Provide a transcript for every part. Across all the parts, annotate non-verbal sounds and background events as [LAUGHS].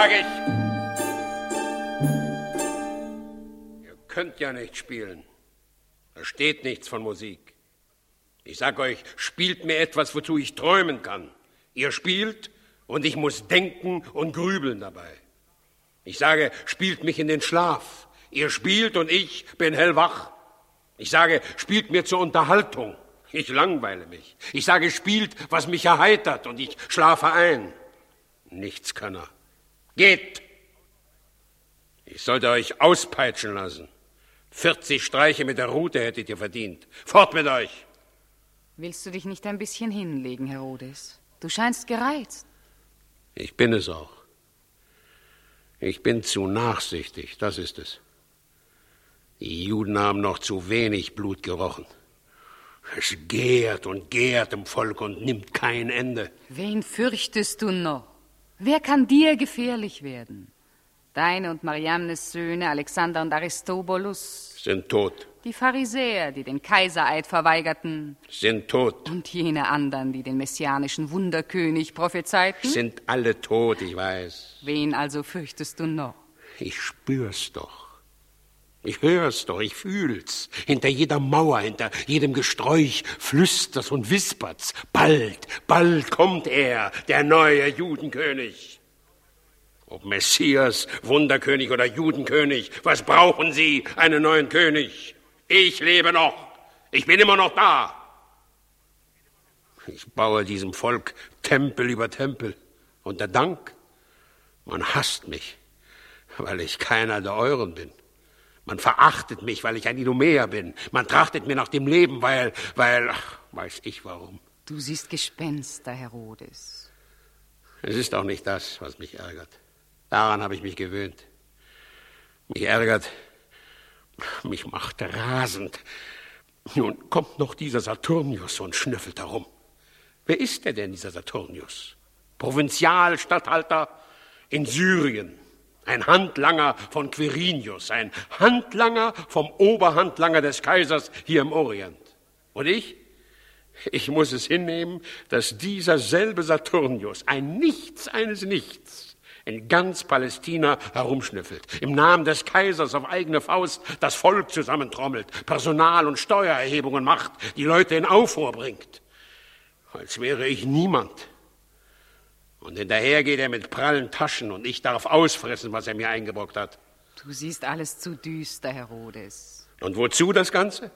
Sage ich! Ihr könnt ja nicht spielen. Da steht nichts von Musik. Ich sag euch, spielt mir etwas, wozu ich träumen kann. Ihr spielt und ich muss denken und grübeln dabei. Ich sage, spielt mich in den Schlaf. Ihr spielt und ich bin hellwach. Ich sage, spielt mir zur Unterhaltung. Ich langweile mich. Ich sage, spielt, was mich erheitert und ich schlafe ein. Nichts kann er. Geht! Ich sollte euch auspeitschen lassen. 40 Streiche mit der Rute hättet ihr verdient. Fort mit euch! Willst du dich nicht ein bisschen hinlegen, Herodes? Du scheinst gereizt. Ich bin es auch. Ich bin zu nachsichtig, das ist es. Die Juden haben noch zu wenig Blut gerochen. Es gärt und gärt im Volk und nimmt kein Ende. Wen fürchtest du noch? Wer kann dir gefährlich werden? Deine und Mariamnes Söhne, Alexander und Aristobulus, sind tot. Die Pharisäer, die den Kaisereid verweigerten, sind tot. Und jene anderen, die den messianischen Wunderkönig prophezeiten, sind alle tot, ich weiß. Wen also fürchtest du noch? Ich spür's doch. Ich hör's doch, ich fühl's. Hinter jeder Mauer, hinter jedem Gesträuch flüstert's und wispert's. Bald, bald kommt er, der neue Judenkönig. Ob Messias, Wunderkönig oder Judenkönig, was brauchen Sie, einen neuen König? Ich lebe noch. Ich bin immer noch da. Ich baue diesem Volk Tempel über Tempel. Und der Dank? Man hasst mich, weil ich keiner der Euren bin. Man verachtet mich, weil ich ein Idumäer bin. Man trachtet mir nach dem Leben, weil, weil, ach, weiß ich warum. Du siehst Gespenster, Herodes. Es ist auch nicht das, was mich ärgert. Daran habe ich mich gewöhnt. Mich ärgert, mich macht rasend. Nun kommt noch dieser Saturnius und schnüffelt herum. Wer ist der denn, dieser Saturnius? Provinzialstatthalter in Syrien. Ein Handlanger von Quirinius, ein Handlanger vom Oberhandlanger des Kaisers hier im Orient. Und ich? Ich muss es hinnehmen, dass dieser selbe Saturnius, ein Nichts eines Nichts, in ganz Palästina herumschnüffelt, im Namen des Kaisers auf eigene Faust das Volk zusammentrommelt, Personal- und Steuererhebungen macht, die Leute in Aufruhr bringt, als wäre ich niemand. Und hinterher geht er mit prallen Taschen und ich darf ausfressen, was er mir eingebrockt hat. Du siehst alles zu düster, Herodes. Und wozu das Ganze?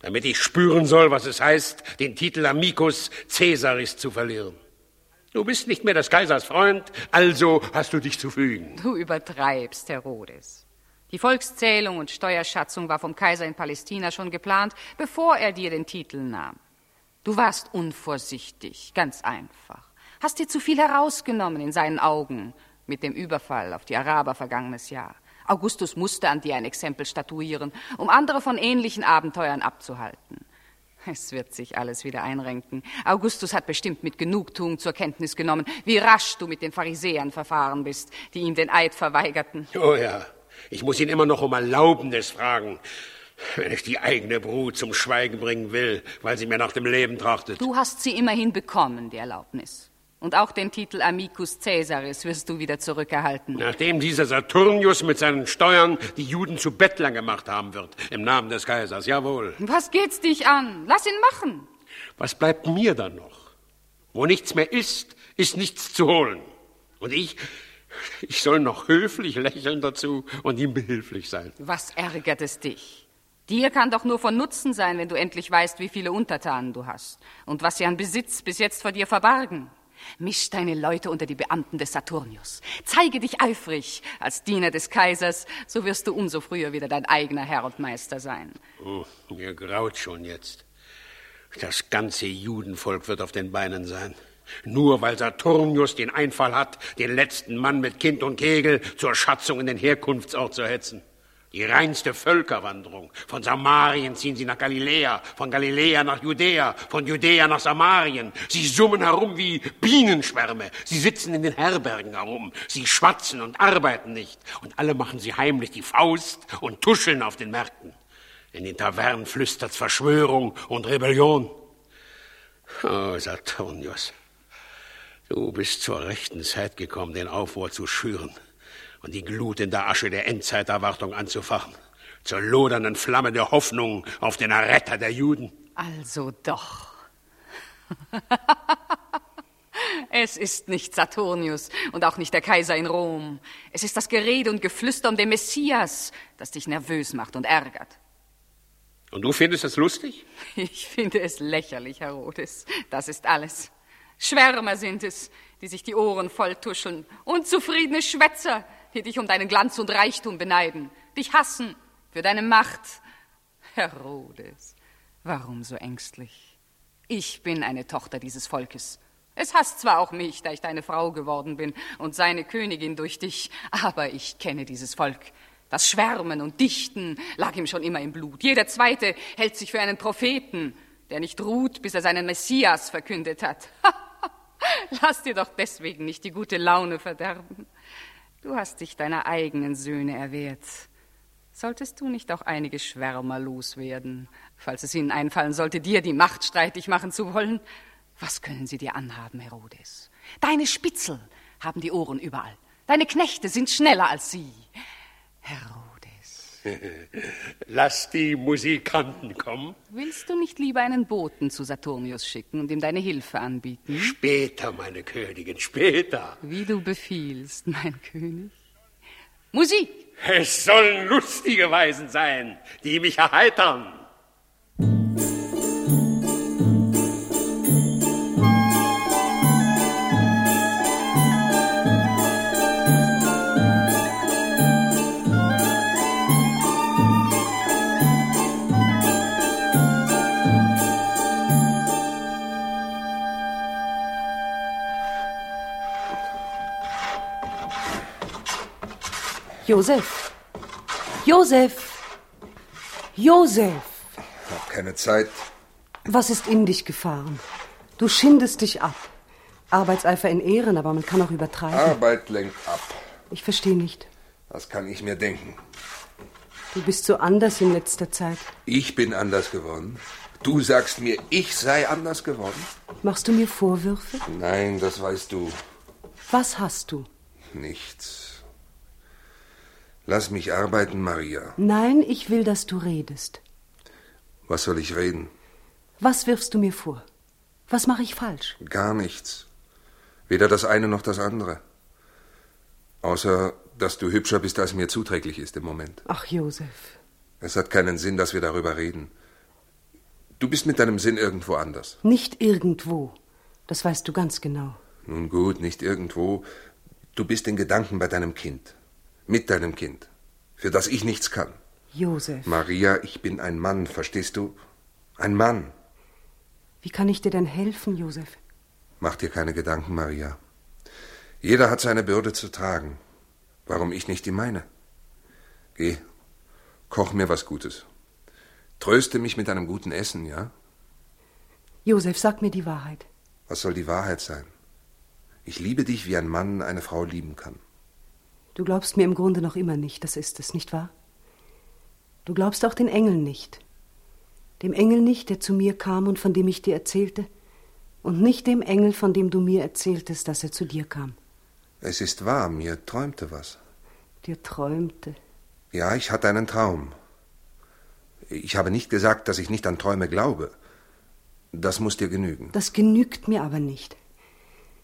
Damit ich spüren soll, was es heißt, den Titel Amicus Caesaris zu verlieren. Du bist nicht mehr des Kaisers Freund, also hast du dich zu fügen. Du übertreibst, Herodes. Die Volkszählung und Steuerschatzung war vom Kaiser in Palästina schon geplant, bevor er dir den Titel nahm. Du warst unvorsichtig, ganz einfach hast dir zu viel herausgenommen in seinen Augen mit dem Überfall auf die Araber vergangenes Jahr. Augustus musste an dir ein Exempel statuieren, um andere von ähnlichen Abenteuern abzuhalten. Es wird sich alles wieder einrenken. Augustus hat bestimmt mit Genugtuung zur Kenntnis genommen, wie rasch du mit den Pharisäern verfahren bist, die ihm den Eid verweigerten. Oh ja, ich muss ihn immer noch um Erlaubnis fragen, wenn ich die eigene Brut zum Schweigen bringen will, weil sie mir nach dem Leben trachtet. Du hast sie immerhin bekommen, die Erlaubnis. Und auch den Titel Amicus Caesaris wirst du wieder zurückerhalten. Nachdem dieser Saturnius mit seinen Steuern die Juden zu Bettlern gemacht haben wird, im Namen des Kaisers, jawohl. Was geht's dich an? Lass ihn machen. Was bleibt mir dann noch? Wo nichts mehr ist, ist nichts zu holen. Und ich, ich soll noch höflich lächeln dazu und ihm behilflich sein. Was ärgert es dich? Dir kann doch nur von Nutzen sein, wenn du endlich weißt, wie viele Untertanen du hast und was sie an Besitz bis jetzt vor dir verbargen. Misch deine Leute unter die Beamten des Saturnius. Zeige dich eifrig als Diener des Kaisers, so wirst du umso früher wieder dein eigener Herr und Meister sein. Oh, mir graut schon jetzt. Das ganze Judenvolk wird auf den Beinen sein. Nur weil Saturnius den Einfall hat, den letzten Mann mit Kind und Kegel zur Schatzung in den Herkunftsort zu hetzen. Die reinste Völkerwanderung. Von Samarien ziehen sie nach Galiläa, von Galiläa nach Judäa, von Judäa nach Samarien. Sie summen herum wie Bienenschwärme. Sie sitzen in den Herbergen herum. Sie schwatzen und arbeiten nicht. Und alle machen sie heimlich die Faust und tuscheln auf den Märkten. In den Tavernen flüstert's Verschwörung und Rebellion. Oh, Saturnius. Du bist zur rechten Zeit gekommen, den Aufruhr zu schüren und die Glut in der Asche der Endzeiterwartung anzufachen. Zur lodernden Flamme der Hoffnung auf den Erretter der Juden. Also doch. [LAUGHS] Es ist nicht Saturnius und auch nicht der Kaiser in Rom. Es ist das Gerede und Geflüster um den Messias, das dich nervös macht und ärgert. Und du findest es lustig? [LAUGHS] Ich finde es lächerlich, Herodes. Das ist alles. Schwärmer sind es, die sich die Ohren volltuscheln. Unzufriedene Schwätzer, die dich um deinen Glanz und Reichtum beneiden. Dich hassen für deine Macht. Herodes, warum so ängstlich? Ich bin eine Tochter dieses Volkes. Es hasst zwar auch mich, da ich deine Frau geworden bin und seine Königin durch dich, aber ich kenne dieses Volk. Das Schwärmen und Dichten lag ihm schon immer im Blut. Jeder Zweite hält sich für einen Propheten, der nicht ruht, bis er seinen Messias verkündet hat. [LAUGHS] Lass dir doch deswegen nicht die gute Laune verderben. Du hast dich deiner eigenen Söhne erwehrt. Solltest du nicht auch einige Schwärmer loswerden, falls es ihnen einfallen sollte, dir die Macht streitig machen zu wollen? Was können sie dir anhaben, Herodes? Deine Spitzel haben die Ohren überall. Deine Knechte sind schneller als sie. Herodes. [LAUGHS] Lass die Musikanten kommen. Willst du nicht lieber einen Boten zu Saturnius schicken und ihm deine Hilfe anbieten? Später, meine Königin, später. Wie du befiehlst, mein König. Musik! Es sollen lustige Weisen sein, die mich erheitern. Josef! Josef! Josef! Hab keine Zeit. Was ist in dich gefahren? Du schindest dich ab. Arbeitseifer in Ehren, aber man kann auch übertreiben. Arbeit lenkt ab. Ich verstehe nicht. Das kann ich mir denken. Du bist so anders in letzter Zeit. Ich bin anders geworden. Du sagst mir, ich sei anders geworden? Machst du mir Vorwürfe? Nein, das weißt du. Was hast du? Nichts. Lass mich arbeiten, Maria. Nein, ich will, dass du redest. Was soll ich reden? Was wirfst du mir vor? Was mache ich falsch? Gar nichts. Weder das eine noch das andere. Außer, dass du hübscher bist, als mir zuträglich ist im Moment. Ach, Josef. Es hat keinen Sinn, dass wir darüber reden. Du bist mit deinem Sinn irgendwo anders. Nicht irgendwo. Das weißt du ganz genau. Nun gut, nicht irgendwo. Du bist in Gedanken bei deinem Kind mit deinem Kind, für das ich nichts kann. Josef. Maria, ich bin ein Mann, verstehst du? Ein Mann. Wie kann ich dir denn helfen, Josef? Mach dir keine Gedanken, Maria. Jeder hat seine Bürde zu tragen. Warum ich nicht die meine? Geh, koch mir was Gutes. Tröste mich mit einem guten Essen, ja? Josef, sag mir die Wahrheit. Was soll die Wahrheit sein? Ich liebe dich, wie ein Mann eine Frau lieben kann. Du glaubst mir im Grunde noch immer nicht, das ist es, nicht wahr? Du glaubst auch den Engeln nicht. Dem Engel nicht, der zu mir kam und von dem ich dir erzählte, und nicht dem Engel, von dem du mir erzähltest, dass er zu dir kam. Es ist wahr, mir träumte was. Dir träumte. Ja, ich hatte einen Traum. Ich habe nicht gesagt, dass ich nicht an Träume glaube. Das muss dir genügen. Das genügt mir aber nicht.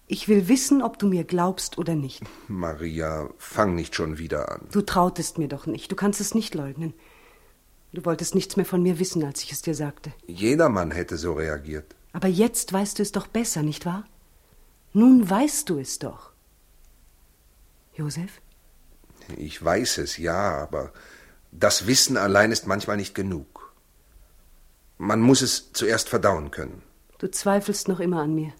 Ich will wissen, ob du mir glaubst oder nicht. Maria, fang nicht schon wieder an. Du trautest mir doch nicht. Du kannst es nicht leugnen. Du wolltest nichts mehr von mir wissen, als ich es dir sagte. Jedermann hätte so reagiert. Aber jetzt weißt du es doch besser, nicht wahr? Nun weißt du es doch. Josef? Ich weiß es, ja, aber das Wissen allein ist manchmal nicht genug. Man muss es zuerst verdauen können. Du zweifelst noch immer an mir.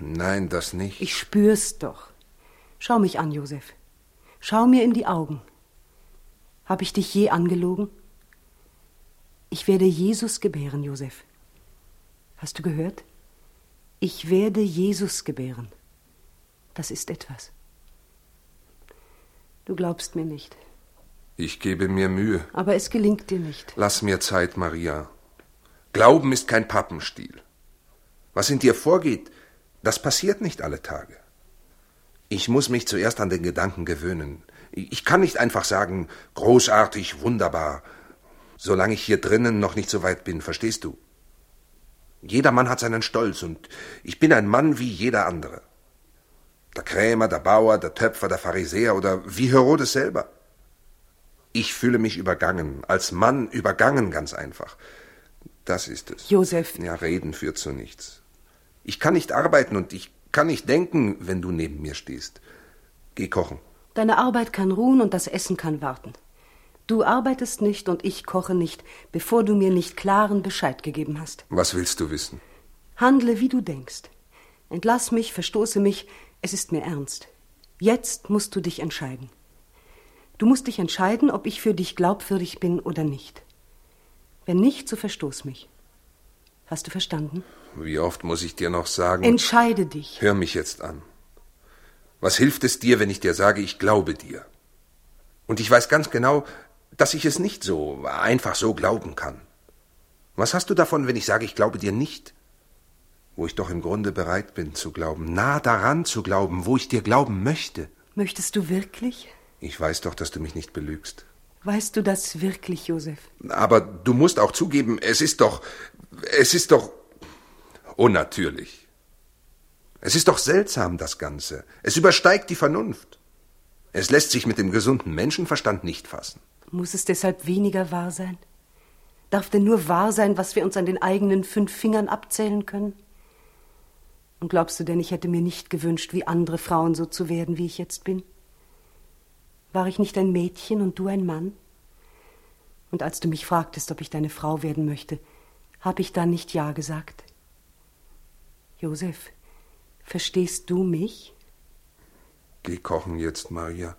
Nein, das nicht. Ich spür's doch. Schau mich an, Josef. Schau mir in die Augen. Hab ich dich je angelogen? Ich werde Jesus gebären, Josef. Hast du gehört? Ich werde Jesus gebären. Das ist etwas. Du glaubst mir nicht. Ich gebe mir Mühe. Aber es gelingt dir nicht. Lass mir Zeit, Maria. Glauben ist kein Pappenstiel. Was in dir vorgeht, Das passiert nicht alle Tage. Ich muss mich zuerst an den Gedanken gewöhnen. Ich kann nicht einfach sagen, großartig, wunderbar, solange ich hier drinnen noch nicht so weit bin, verstehst du? Jeder Mann hat seinen Stolz und ich bin ein Mann wie jeder andere. Der Krämer, der Bauer, der Töpfer, der Pharisäer oder wie Herodes selber. Ich fühle mich übergangen, als Mann übergangen ganz einfach. Das ist es. Josef. Ja, reden führt zu nichts. Ich kann nicht arbeiten und ich kann nicht denken, wenn du neben mir stehst. Geh kochen. Deine Arbeit kann ruhen und das Essen kann warten. Du arbeitest nicht und ich koche nicht, bevor du mir nicht klaren Bescheid gegeben hast. Was willst du wissen? Handle, wie du denkst. Entlass mich, verstoße mich, es ist mir ernst. Jetzt musst du dich entscheiden. Du musst dich entscheiden, ob ich für dich glaubwürdig bin oder nicht. Wenn nicht, so verstoß mich. Hast du verstanden? Wie oft muss ich dir noch sagen? Entscheide dich. Hör mich jetzt an. Was hilft es dir, wenn ich dir sage, ich glaube dir? Und ich weiß ganz genau, dass ich es nicht so einfach so glauben kann. Was hast du davon, wenn ich sage, ich glaube dir nicht? Wo ich doch im Grunde bereit bin zu glauben, nah daran zu glauben, wo ich dir glauben möchte. Möchtest du wirklich? Ich weiß doch, dass du mich nicht belügst. Weißt du das wirklich, Josef? Aber du musst auch zugeben, es ist doch. Es ist doch. Unnatürlich. Es ist doch seltsam, das Ganze. Es übersteigt die Vernunft. Es lässt sich mit dem gesunden Menschenverstand nicht fassen. Muss es deshalb weniger wahr sein? Darf denn nur wahr sein, was wir uns an den eigenen fünf Fingern abzählen können? Und glaubst du denn, ich hätte mir nicht gewünscht, wie andere Frauen so zu werden, wie ich jetzt bin? War ich nicht ein Mädchen und du ein Mann? Und als du mich fragtest, ob ich deine Frau werden möchte, habe ich dann nicht Ja gesagt. Josef, verstehst du mich? Geh kochen jetzt, Maria.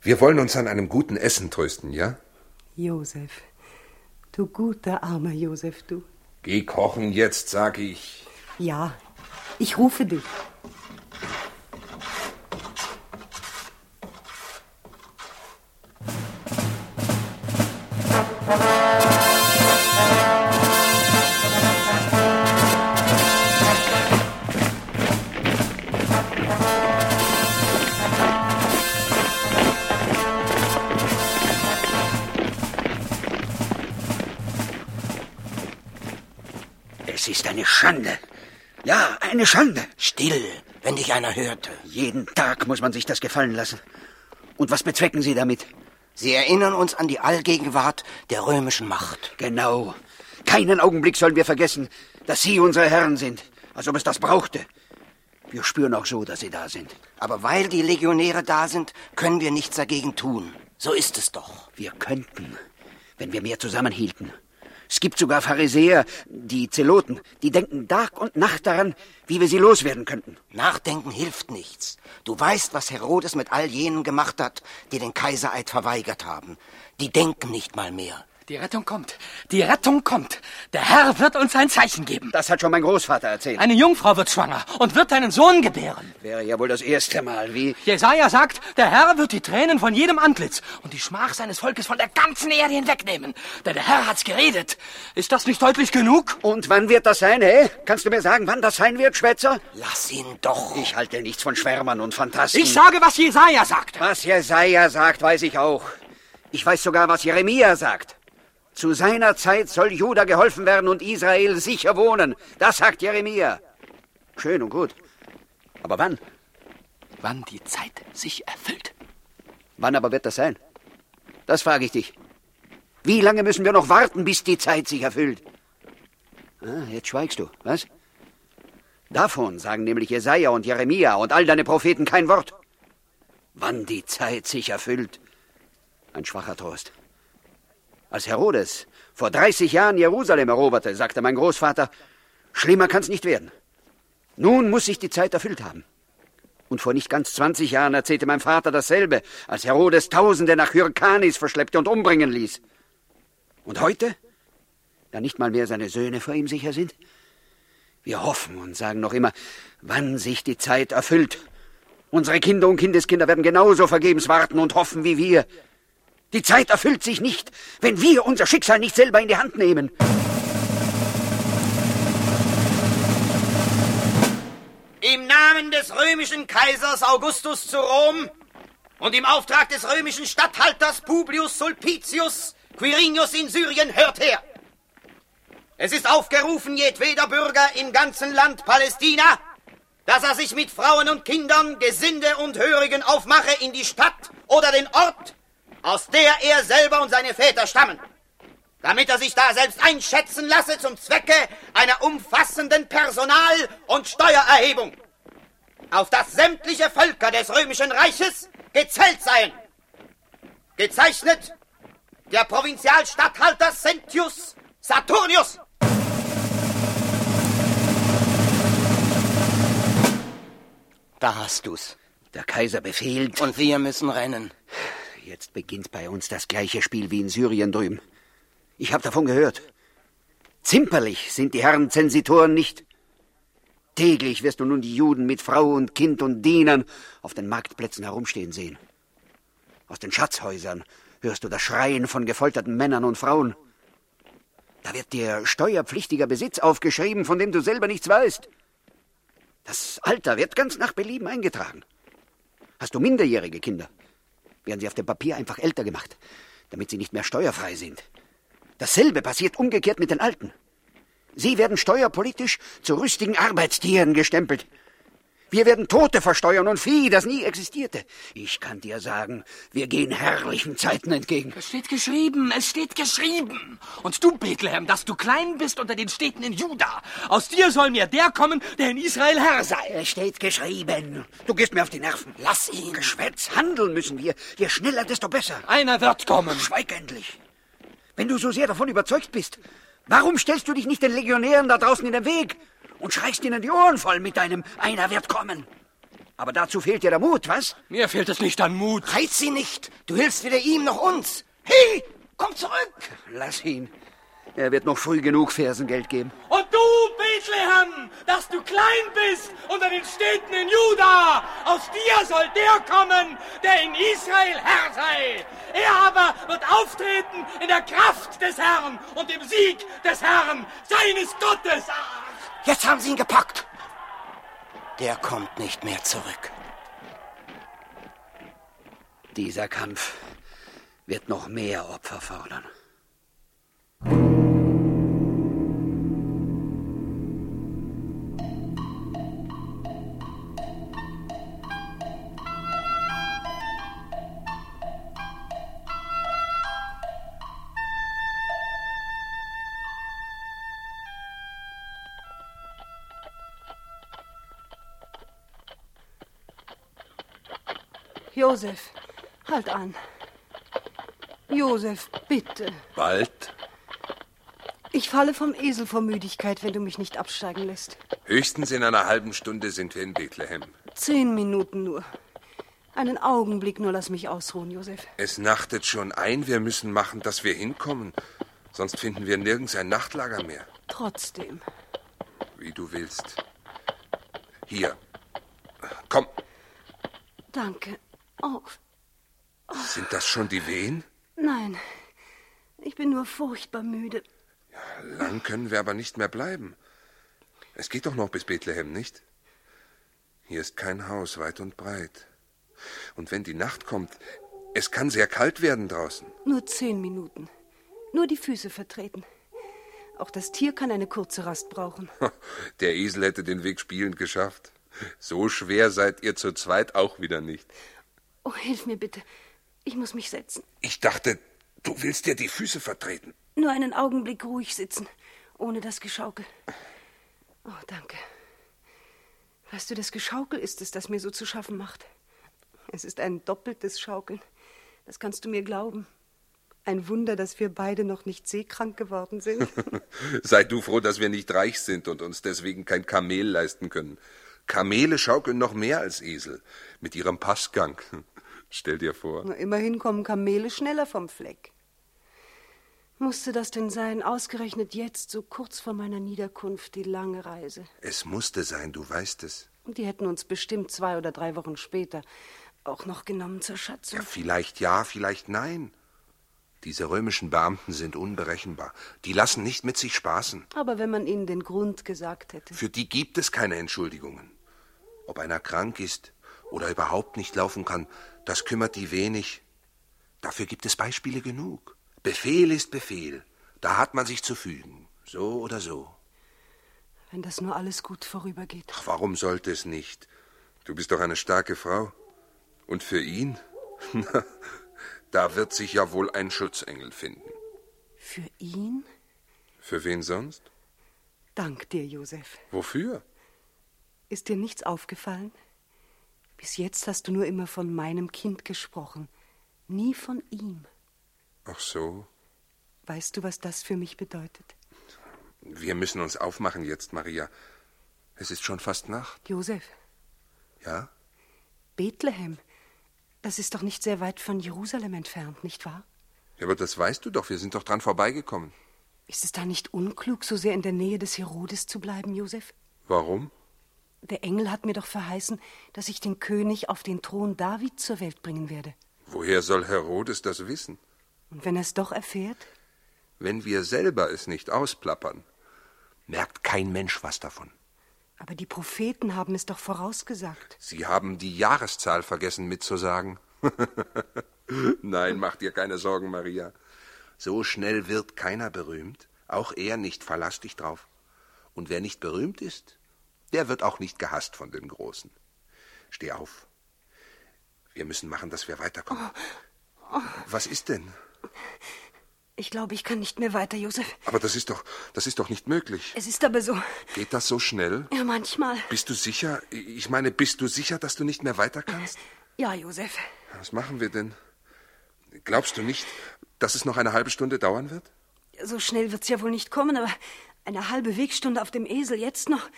Wir wollen uns an einem guten Essen trösten, ja? Josef, du guter armer Josef, du. Geh kochen jetzt, sag ich. Ja, ich rufe dich. Eine Schande. Still, wenn dich einer hörte. Jeden Tag muss man sich das gefallen lassen. Und was bezwecken Sie damit? Sie erinnern uns an die Allgegenwart der römischen Macht. Genau. Keinen Augenblick sollen wir vergessen, dass Sie unsere Herren sind, als ob es das brauchte. Wir spüren auch so, dass Sie da sind. Aber weil die Legionäre da sind, können wir nichts dagegen tun. So ist es doch. Wir könnten, wenn wir mehr zusammenhielten. Es gibt sogar Pharisäer, die Zeloten, die denken Tag und Nacht daran, wie wir sie loswerden könnten. Nachdenken hilft nichts. Du weißt, was Herodes mit all jenen gemacht hat, die den Kaisereid verweigert haben. Die denken nicht mal mehr. Die Rettung kommt. Die Rettung kommt. Der Herr wird uns ein Zeichen geben. Das hat schon mein Großvater erzählt. Eine Jungfrau wird schwanger und wird einen Sohn gebären. Wäre ja wohl das erste Mal, wie? Jesaja sagt, der Herr wird die Tränen von jedem Antlitz und die Schmach seines Volkes von der ganzen Erde hinwegnehmen. Denn der Herr hat's geredet. Ist das nicht deutlich genug? Und wann wird das sein, hä? Kannst du mir sagen, wann das sein wird, Schwätzer? Lass ihn doch. Ich halte nichts von Schwärmern und Phantasten. Ich sage, was Jesaja sagt. Was Jesaja sagt, weiß ich auch. Ich weiß sogar, was Jeremia sagt. Zu seiner Zeit soll Juda geholfen werden und Israel sicher wohnen. Das sagt Jeremia. Schön und gut. Aber wann? Wann die Zeit sich erfüllt. Wann aber wird das sein? Das frage ich dich. Wie lange müssen wir noch warten, bis die Zeit sich erfüllt? Ah, jetzt schweigst du, was? Davon sagen nämlich Jesaja und Jeremia und all deine Propheten kein Wort. Wann die Zeit sich erfüllt? Ein schwacher Trost. Als Herodes vor 30 Jahren Jerusalem eroberte, sagte mein Großvater, schlimmer kann's nicht werden. Nun muss sich die Zeit erfüllt haben. Und vor nicht ganz 20 Jahren erzählte mein Vater dasselbe, als Herodes Tausende nach Hyrkanis verschleppte und umbringen ließ. Und heute, da nicht mal mehr seine Söhne vor ihm sicher sind? Wir hoffen und sagen noch immer, wann sich die Zeit erfüllt. Unsere Kinder und Kindeskinder werden genauso vergebens warten und hoffen wie wir. Die Zeit erfüllt sich nicht, wenn wir unser Schicksal nicht selber in die Hand nehmen. des römischen Kaisers Augustus zu Rom und im Auftrag des römischen Statthalters Publius Sulpicius Quirinius in Syrien hört her. Es ist aufgerufen, jedweder Bürger im ganzen Land Palästina, dass er sich mit Frauen und Kindern, Gesinde und Hörigen aufmache in die Stadt oder den Ort, aus der er selber und seine Väter stammen, damit er sich da selbst einschätzen lasse zum Zwecke einer umfassenden Personal- und Steuererhebung, auf das sämtliche Völker des römischen Reiches gezählt seien. Gezeichnet der Provinzialstatthalter Sentius Saturnius. Da hast du's. Der Kaiser befehlt. Und wir müssen rennen. Jetzt beginnt bei uns das gleiche Spiel wie in Syrien drüben. Ich habe davon gehört. Zimperlich sind die Herren Zensitoren nicht. Täglich wirst du nun die Juden mit Frau und Kind und Dienern auf den Marktplätzen herumstehen sehen. Aus den Schatzhäusern hörst du das Schreien von gefolterten Männern und Frauen. Da wird dir steuerpflichtiger Besitz aufgeschrieben, von dem du selber nichts weißt. Das Alter wird ganz nach Belieben eingetragen. Hast du minderjährige Kinder, werden sie auf dem Papier einfach älter gemacht, damit sie nicht mehr steuerfrei sind. Dasselbe passiert umgekehrt mit den Alten. Sie werden steuerpolitisch zu rüstigen Arbeitstieren gestempelt. Wir werden Tote versteuern und Vieh, das nie existierte. Ich kann dir sagen, wir gehen herrlichen Zeiten entgegen. Es steht geschrieben, es steht geschrieben. Und du, Bethlehem, dass du klein bist unter den Städten in Juda. Aus dir soll mir der kommen, der in Israel Herr sei. Es steht geschrieben. Du gehst mir auf die Nerven. Lass ihn. Geschwätz, handeln müssen wir. Je schneller, desto besser. Einer wird kommen. Schweig endlich. Wenn du so sehr davon überzeugt bist, warum stellst du dich nicht den Legionären da draußen in den Weg und schreist ihnen die Ohren voll mit deinem Einer wird kommen? Aber dazu fehlt dir der Mut, was? Mir fehlt es nicht an Mut. Reiz sie nicht. Du hilfst weder ihm noch uns. Hey, komm zurück. Lass ihn. Er wird noch früh genug Fersengeld geben. Und du, Bethlehem, dass du klein bist unter den Städten in Juda, aus dir soll der kommen, der in Israel Herr sei. Er aber wird auftreten in der Kraft des Herrn und im Sieg des Herrn, seines Gottes. Jetzt haben sie ihn gepackt. Der kommt nicht mehr zurück. Dieser Kampf wird noch mehr Opfer fordern. Josef, halt an. Josef, bitte. Bald? Ich falle vom Esel vor Müdigkeit, wenn du mich nicht absteigen lässt. Höchstens in einer halben Stunde sind wir in Bethlehem. Zehn Minuten nur. Einen Augenblick nur lass mich ausruhen, Josef. Es nachtet schon ein, wir müssen machen, dass wir hinkommen. Sonst finden wir nirgends ein Nachtlager mehr. Trotzdem. Wie du willst. Hier. Komm, Danke. Oh, sind das schon die Wehen? nein. Ich bin nur furchtbar müde. Lang können wir aber nicht mehr bleiben. Es geht doch noch bis Bethlehem, nicht? Hier ist kein Haus weit und breit. Und wenn die Nacht kommt, es kann sehr kalt werden draußen. Nur zehn Minuten. Nur die Füße vertreten. Auch das Tier kann eine kurze Rast brauchen. [LAUGHS] Der Esel hätte den Weg spielend geschafft. So schwer seid ihr zu zweit auch wieder nicht. Oh, hilf mir bitte. Ich muss mich setzen. Ich dachte, du willst dir die Füße vertreten. Nur einen Augenblick ruhig sitzen, ohne das Geschaukel. Oh, danke. Weißt du, das Geschaukel ist es, das mir so zu schaffen macht. Es ist ein doppeltes Schaukeln. Das kannst du mir glauben. Ein Wunder, dass wir beide noch nicht seekrank geworden sind. [LAUGHS] Sei du froh, dass wir nicht reich sind und uns deswegen kein Kamel leisten können. Kamele schaukeln noch mehr als Esel. Mit ihrem Passgang. [LAUGHS] Stell dir vor. Na, immerhin kommen Kamele schneller vom Fleck. Musste das denn sein, ausgerechnet jetzt, so kurz vor meiner Niederkunft, die lange Reise? Es musste sein, du weißt es. Und die hätten uns bestimmt zwei oder drei Wochen später auch noch genommen zur Schatzung. Ja, vielleicht ja, vielleicht nein. Diese römischen Beamten sind unberechenbar. Die lassen nicht mit sich spaßen. Aber wenn man ihnen den Grund gesagt hätte. Für die gibt es keine Entschuldigungen. Ob einer krank ist oder überhaupt nicht laufen kann, das kümmert die wenig. Dafür gibt es Beispiele genug. Befehl ist Befehl. Da hat man sich zu fügen. So oder so. Wenn das nur alles gut vorübergeht. Ach, warum sollte es nicht? Du bist doch eine starke Frau. Und für ihn? [LAUGHS] da wird sich ja wohl ein Schutzengel finden. Für ihn? Für wen sonst? Dank dir, Josef. Wofür? Ist dir nichts aufgefallen? Bis jetzt hast du nur immer von meinem Kind gesprochen, nie von ihm. Ach so. Weißt du, was das für mich bedeutet? Wir müssen uns aufmachen jetzt, Maria. Es ist schon fast Nacht. Josef. Ja? Bethlehem. Das ist doch nicht sehr weit von Jerusalem entfernt, nicht wahr? Ja, aber das weißt du doch. Wir sind doch dran vorbeigekommen. Ist es da nicht unklug, so sehr in der Nähe des Herodes zu bleiben, Josef? Warum? Der Engel hat mir doch verheißen, dass ich den König auf den Thron David zur Welt bringen werde. Woher soll Herodes das wissen? Und wenn er es doch erfährt? Wenn wir selber es nicht ausplappern, merkt kein Mensch was davon. Aber die Propheten haben es doch vorausgesagt. Sie haben die Jahreszahl vergessen mitzusagen. [LAUGHS] Nein, mach dir keine Sorgen, Maria. So schnell wird keiner berühmt, auch er nicht, verlass dich drauf. Und wer nicht berühmt ist, der wird auch nicht gehasst von den Großen. Steh auf. Wir müssen machen, dass wir weiterkommen. Oh, oh. Was ist denn? Ich glaube, ich kann nicht mehr weiter, Josef. Aber das ist doch, das ist doch nicht möglich. Es ist aber so. Geht das so schnell? Ja, manchmal. Bist du sicher? Ich meine, bist du sicher, dass du nicht mehr weiter kannst? Ja, Josef. Was machen wir denn? Glaubst du nicht, dass es noch eine halbe Stunde dauern wird? So schnell wird's ja wohl nicht kommen, aber eine halbe Wegstunde auf dem Esel jetzt noch,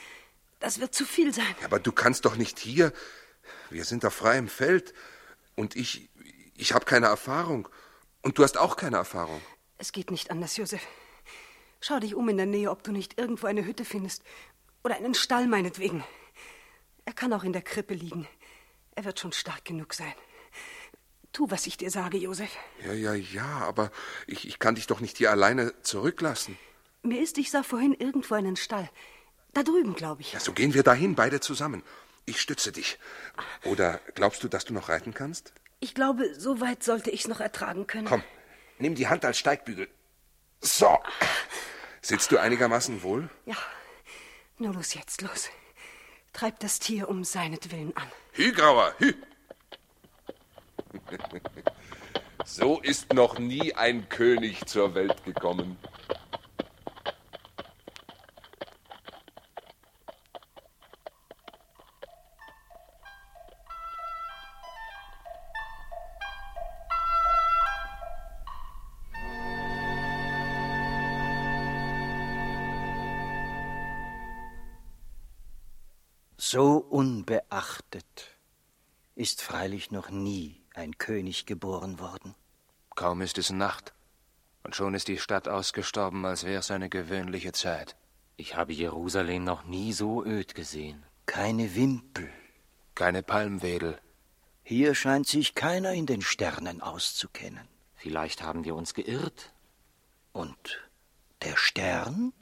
das wird zu viel sein. Aber du kannst doch nicht hier. Wir sind auf freiem Feld. Und ich, ich habe keine Erfahrung. Und du hast auch keine Erfahrung. Es geht nicht anders, Josef. Schau dich um in der Nähe, ob du nicht irgendwo eine Hütte findest. Oder einen Stall meinetwegen. Er kann auch in der Krippe liegen. Er wird schon stark genug sein. Tu, was ich dir sage, Josef. Ja, ja, ja, aber ich, ich kann dich doch nicht hier alleine zurücklassen. Mir ist, ich sah vorhin irgendwo einen Stall. Da drüben, glaube ich. Ja, so gehen wir dahin, beide zusammen. Ich stütze dich. Oder glaubst du, dass du noch reiten kannst? Ich glaube, so weit sollte ich's noch ertragen können. Komm, nimm die Hand als Steigbügel. So. Sitzt du einigermaßen wohl? Ja. Nur los jetzt, los. Treib das Tier um seinetwillen an. Hü, Grauer, hü. [LAUGHS] So ist noch nie ein König zur Welt gekommen. Unbeachtet ist freilich noch nie ein König geboren worden. Kaum ist es Nacht, und schon ist die Stadt ausgestorben, als wär's eine gewöhnliche Zeit. Ich habe Jerusalem noch nie so öd gesehen. Keine Wimpel, keine Palmwedel. Hier scheint sich keiner in den Sternen auszukennen. Vielleicht haben wir uns geirrt. Und der Stern?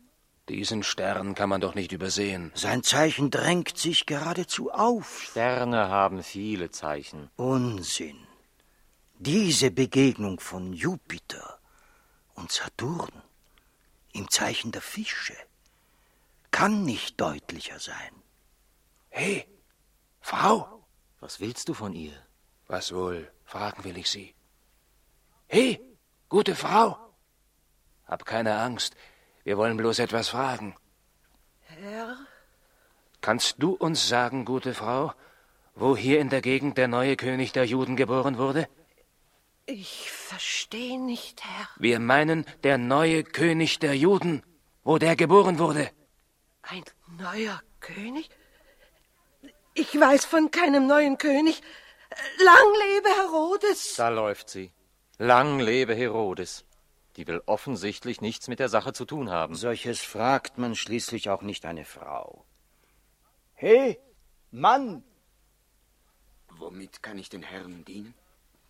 Diesen Stern kann man doch nicht übersehen. Sein Zeichen drängt sich geradezu auf. Sterne haben viele Zeichen. Unsinn. Diese Begegnung von Jupiter und Saturn im Zeichen der Fische kann nicht deutlicher sein. Hey, Frau! Was willst du von ihr? Was wohl, fragen will ich sie. Hey, gute Frau! Hab keine Angst, wir wollen bloß etwas fragen. Herr? Kannst du uns sagen, gute Frau, wo hier in der Gegend der neue König der Juden geboren wurde? Ich verstehe nicht, Herr. Wir meinen der neue König der Juden, wo der geboren wurde. Ein neuer König? Ich weiß von keinem neuen König. Lang lebe Herodes! Da läuft sie. Lang lebe Herodes. Die will offensichtlich nichts mit der Sache zu tun haben. Solches fragt man schließlich auch nicht eine Frau. He, Mann! Womit kann ich den Herren dienen?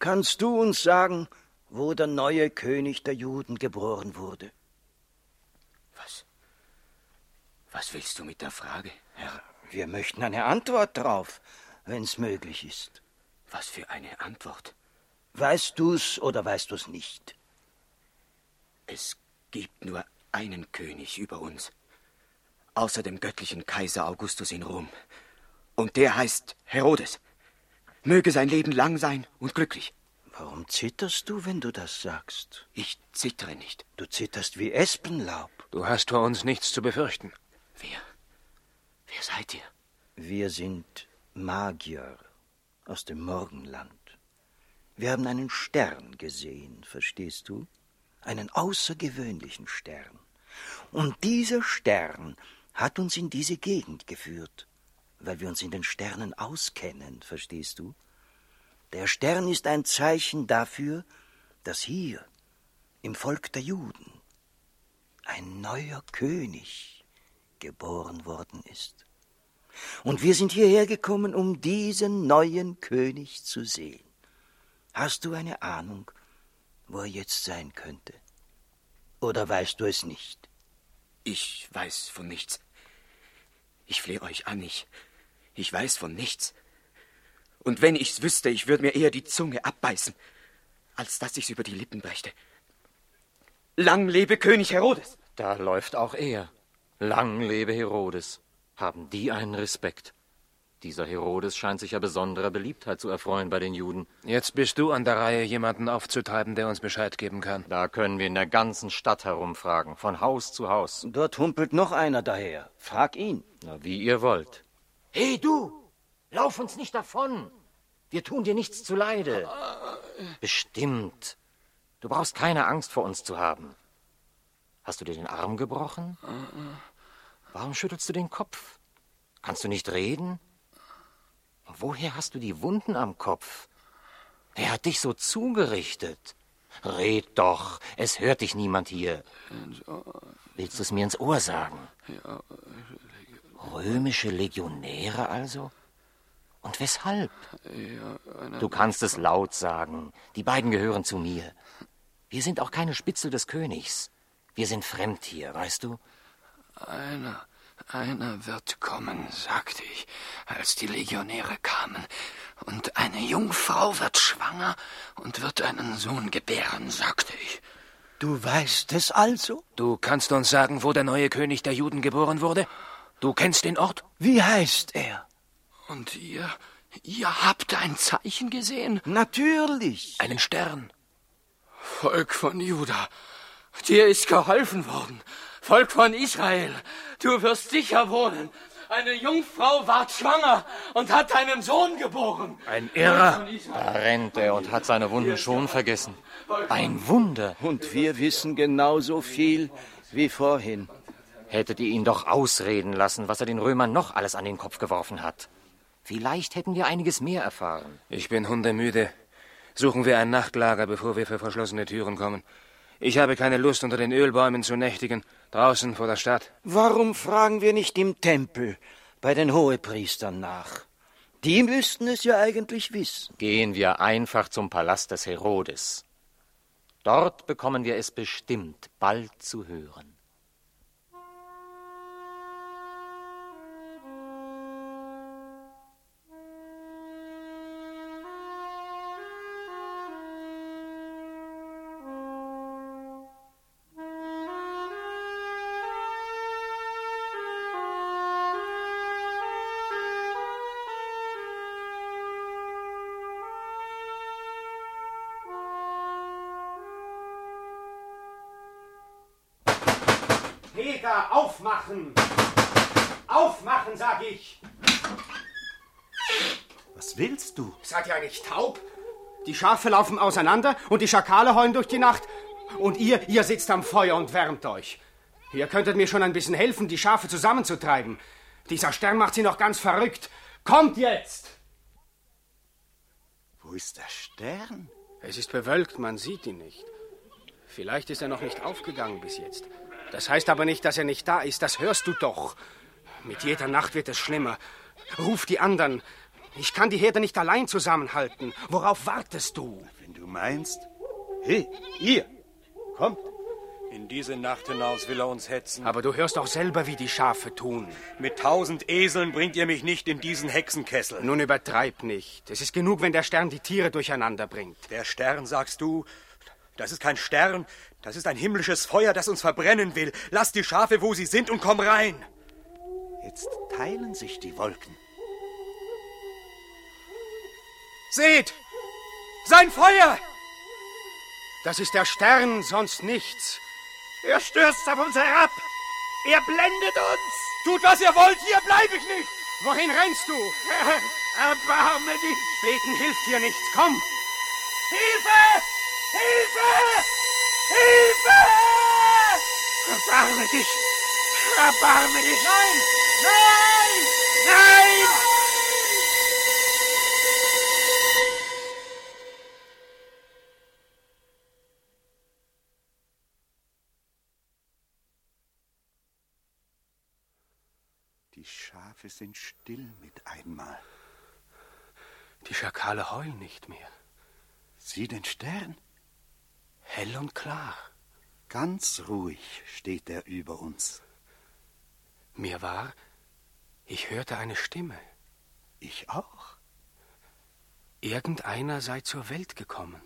Kannst du uns sagen, wo der neue König der Juden geboren wurde? Was? Was willst du mit der Frage, Herr? Wir möchten eine Antwort drauf, wenn's möglich ist. Was für eine Antwort. Weißt du's oder weißt du's nicht? Es gibt nur einen König über uns. Außer dem göttlichen Kaiser Augustus in Rom. Und der heißt Herodes. Möge sein Leben lang sein und glücklich. Warum zitterst du, wenn du das sagst? Ich zittere nicht. Du zitterst wie Espenlaub. Du hast vor uns nichts zu befürchten. Wer? Wer seid ihr? Wir sind Magier aus dem Morgenland. Wir haben einen Stern gesehen, verstehst du? Einen außergewöhnlichen Stern. Und dieser Stern hat uns in diese Gegend geführt, weil wir uns in den Sternen auskennen, verstehst du? Der Stern ist ein Zeichen dafür, dass hier, im Volk der Juden, ein neuer König geboren worden ist. Und wir sind hierher gekommen, um diesen neuen König zu sehen. Hast du eine Ahnung, wo er jetzt sein könnte? Oder weißt du es nicht? Ich weiß von nichts. Ich flehe euch an, ich, ich weiß von nichts. Und wenn ich's wüsste, ich würde mir eher die Zunge abbeißen, als dass ich's über die Lippen brächte. Lang lebe König Herodes! Da läuft auch er. Lang lebe Herodes. Haben die einen Respekt? Dieser Herodes scheint sich ja besonderer Beliebtheit zu erfreuen bei den Juden. Jetzt bist du an der Reihe, jemanden aufzutreiben, der uns Bescheid geben kann. Da können wir in der ganzen Stadt herumfragen, von Haus zu Haus. Dort humpelt noch einer daher. Frag ihn. Na, wie ihr wollt. Hey, du! Lauf uns nicht davon! Wir tun dir nichts zuleide. Bestimmt. Du brauchst keine Angst vor uns zu haben. Hast du dir den Arm gebrochen? Warum schüttelst du den Kopf? Kannst du nicht reden? Woher hast du die Wunden am Kopf? Wer hat dich so zugerichtet? Red doch, es hört dich niemand hier. Willst du es mir ins Ohr sagen? Römische Legionäre also? Und weshalb? Du kannst es laut sagen. Die beiden gehören zu mir. Wir sind auch keine Spitzel des Königs. Wir sind fremd hier, weißt du? Einer, einer wird kommen, sagte ich, als die Legionäre kamen. Und eine Jungfrau wird schwanger und wird einen Sohn gebären, sagte ich. Du weißt es also? Du kannst uns sagen, wo der neue König der Juden geboren wurde? Du kennst den Ort? Wie heißt er? Und ihr, ihr habt ein Zeichen gesehen? Natürlich. Einen Stern. Volk von Juda, dir ist geholfen worden. Volk von Israel, du wirst sicher wohnen. Eine Jungfrau ward schwanger und hat einen Sohn geboren. Ein Irrer. Da rennt er und hat seine Wunden schon vergessen. Ein Wunder. Und wir wissen genauso viel wie vorhin. Hättet ihr ihn doch ausreden lassen, was er den Römern noch alles an den Kopf geworfen hat. Vielleicht hätten wir einiges mehr erfahren. Ich bin hundemüde. Suchen wir ein Nachtlager, bevor wir für verschlossene Türen kommen. Ich habe keine Lust, unter den Ölbäumen zu nächtigen, draußen vor der Stadt. Warum fragen wir nicht im Tempel bei den Hohepriestern nach? Die müssten es ja eigentlich wissen. Gehen wir einfach zum Palast des Herodes. Dort bekommen wir es bestimmt bald zu hören. Aufmachen! Aufmachen, sag ich! Was willst du? Seid ihr eigentlich taub? Die Schafe laufen auseinander und die Schakale heulen durch die Nacht. Und ihr, ihr sitzt am Feuer und wärmt euch. Ihr könntet mir schon ein bisschen helfen, die Schafe zusammenzutreiben. Dieser Stern macht sie noch ganz verrückt. Kommt jetzt! Wo ist der Stern? Es ist bewölkt, man sieht ihn nicht. Vielleicht ist er noch nicht aufgegangen bis jetzt. Das heißt aber nicht, dass er nicht da ist. Das hörst du doch. Mit jeder Nacht wird es schlimmer. Ruf die anderen. Ich kann die Herde nicht allein zusammenhalten. Worauf wartest du? Wenn du meinst. Hey, ihr, kommt. In diese Nacht hinaus will er uns hetzen. Aber du hörst doch selber, wie die Schafe tun. Mit tausend Eseln bringt ihr mich nicht in diesen Hexenkessel. Nun übertreib nicht. Es ist genug, wenn der Stern die Tiere durcheinander bringt. Der Stern, sagst du? Das ist kein Stern, das ist ein himmlisches Feuer, das uns verbrennen will. Lass die Schafe, wo sie sind, und komm rein. Jetzt teilen sich die Wolken. Seht! Sein Feuer! Das ist der Stern, sonst nichts. Er stürzt auf uns herab. Er blendet uns. Tut, was ihr wollt, hier bleibe ich nicht. Wohin rennst du? [LAUGHS] Erbarme dich. Beten hilft hier nichts. Komm. Hilfe! Hilfe! Hilfe! Erbarme dich. Erbarme dich. Nein! Nein! Nein! Die Schafe sind still mit einmal. Die Schakale heulen nicht mehr. Sieh den Stern. Hell und klar. Ganz ruhig steht er über uns. Mir war, ich hörte eine Stimme. Ich auch. Irgendeiner sei zur Welt gekommen.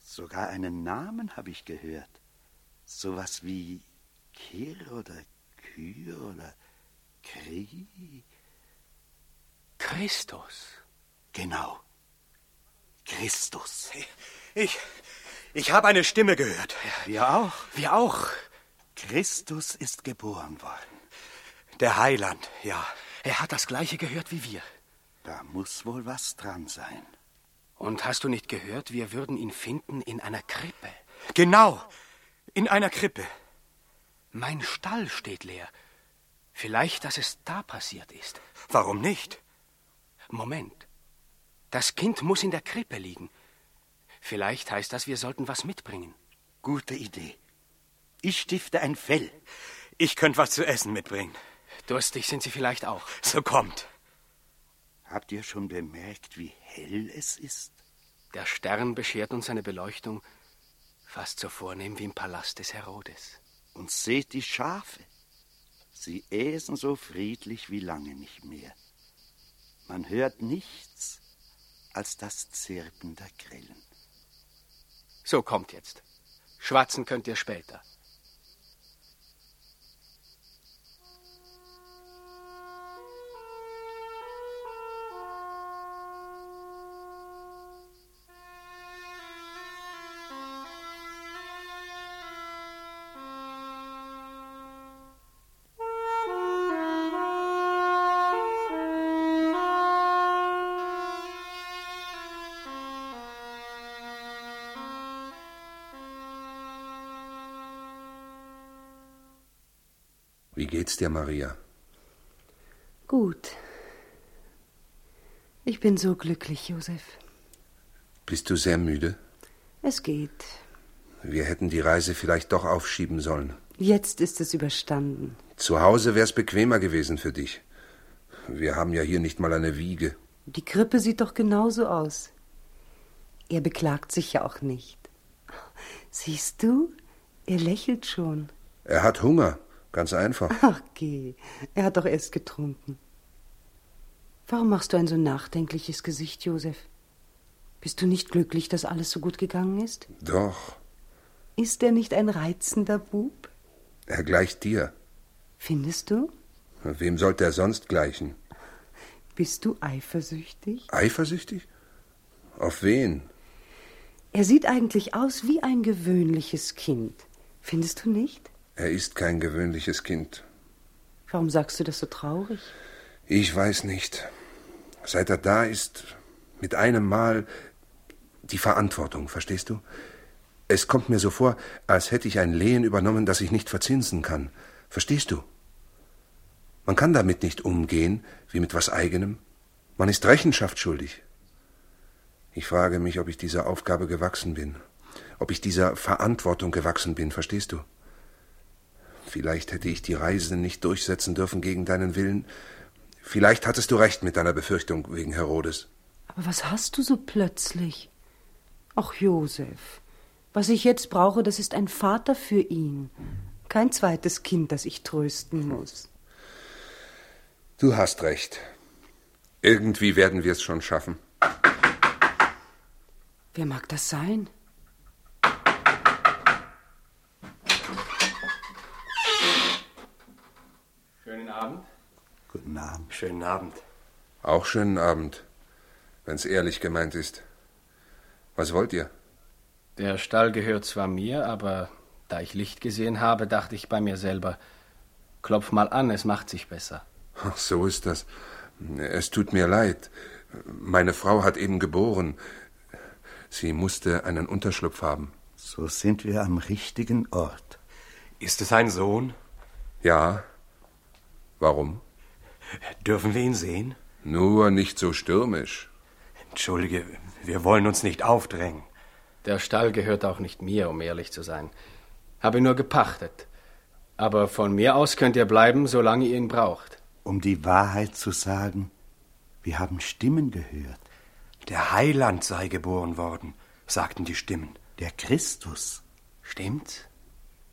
Sogar einen Namen habe ich gehört. Sowas wie Kir oder Kür oder Kri. Christus. Genau. Christus. Ich, ich habe eine Stimme gehört. Wir auch. Wir auch. Christus ist geboren worden. Der Heiland, ja. Er hat das gleiche gehört wie wir. Da muss wohl was dran sein. Und hast du nicht gehört, wir würden ihn finden in einer Krippe? Genau, in einer Krippe. Mein Stall steht leer. Vielleicht, dass es da passiert ist. Warum nicht? Moment. Das Kind muss in der Krippe liegen. Vielleicht heißt das, wir sollten was mitbringen. Gute Idee. Ich stifte ein Fell. Ich könnte was zu essen mitbringen. Durstig sind Sie vielleicht auch. So kommt. Habt ihr schon bemerkt, wie hell es ist? Der Stern beschert uns eine Beleuchtung, fast so vornehm wie im Palast des Herodes. Und seht die Schafe. Sie äsen so friedlich wie lange nicht mehr. Man hört nichts als das Zirpen der Grillen. So kommt jetzt. Schwatzen könnt ihr später. Maria? Gut. Ich bin so glücklich, Josef. Bist du sehr müde? Es geht. Wir hätten die Reise vielleicht doch aufschieben sollen. Jetzt ist es überstanden. Zu Hause wär's bequemer gewesen für dich. Wir haben ja hier nicht mal eine Wiege. Die Krippe sieht doch genauso aus. Er beklagt sich ja auch nicht. Siehst du, er lächelt schon. Er hat Hunger, ganz einfach. Ach, geh. Er hat doch erst getrunken. Warum machst du ein so nachdenkliches Gesicht, Josef? Bist du nicht glücklich, dass alles so gut gegangen ist? Doch, Ist er nicht ein reizender Bub? er gleicht dir. Findest du? Wem sollte er sonst gleichen? Bist du eifersüchtig? Eifersüchtig? Auf wen? Er sieht eigentlich aus wie ein gewöhnliches Kind. Findest du nicht? Er ist kein gewöhnliches Kind. Warum sagst du das so traurig? Ich weiß nicht. Seit er da ist, mit einem Mal die Verantwortung, verstehst du? Es kommt mir so vor, als hätte ich ein Lehen übernommen, das ich nicht verzinsen kann. Verstehst du? Man kann damit nicht umgehen, wie mit was eigenem. Man ist Rechenschaft schuldig. Ich frage mich, ob ich dieser Aufgabe gewachsen bin, ob ich dieser Verantwortung gewachsen bin, verstehst du? Vielleicht hätte ich die Reise nicht durchsetzen dürfen gegen deinen Willen. Vielleicht hattest du recht mit deiner Befürchtung wegen Herodes. Aber was hast du so plötzlich? Ach, Josef, Was ich jetzt brauche, das ist ein Vater für ihn. Kein zweites Kind, das ich trösten muss. Du hast recht. Irgendwie werden wir es schon schaffen. Wer mag das sein? Schönen Abend. Guten Abend. Schönen Abend. Auch schönen Abend, wenn's ehrlich gemeint ist. Was wollt ihr? Der Stall gehört zwar mir, aber da ich Licht gesehen habe, dachte ich bei mir selber, klopf mal an, es macht sich besser. Ach, so ist das. Es tut mir leid. Meine Frau hat eben geboren. Sie musste einen Unterschlupf haben. So sind wir am richtigen Ort. Ist es ein Sohn? Ja. Warum? Dürfen wir ihn sehen? Nur nicht so stürmisch. Entschuldige, wir wollen uns nicht aufdrängen. Der Stall gehört auch nicht mir, um ehrlich zu sein. Habe nur gepachtet. Aber von mir aus könnt ihr bleiben, solange ihr ihn braucht. Um die Wahrheit zu sagen, wir haben Stimmen gehört. Der Heiland sei geboren worden, sagten die Stimmen. Der Christus. Stimmt's?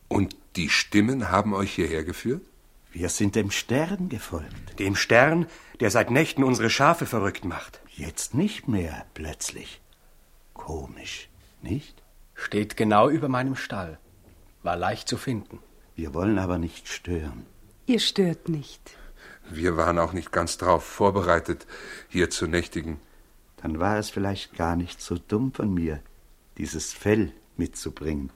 Und die Stimmen haben euch hierher geführt? Wir sind dem Stern gefolgt. Dem Stern, der seit Nächten unsere Schafe verrückt macht. Jetzt nicht mehr, plötzlich. Komisch, nicht? Steht genau über meinem Stall. War leicht zu finden. Wir wollen aber nicht stören. Ihr stört nicht. Wir waren auch nicht ganz darauf vorbereitet, hier zu nächtigen. Dann war es vielleicht gar nicht so dumm von mir, dieses Fell mitzubringen.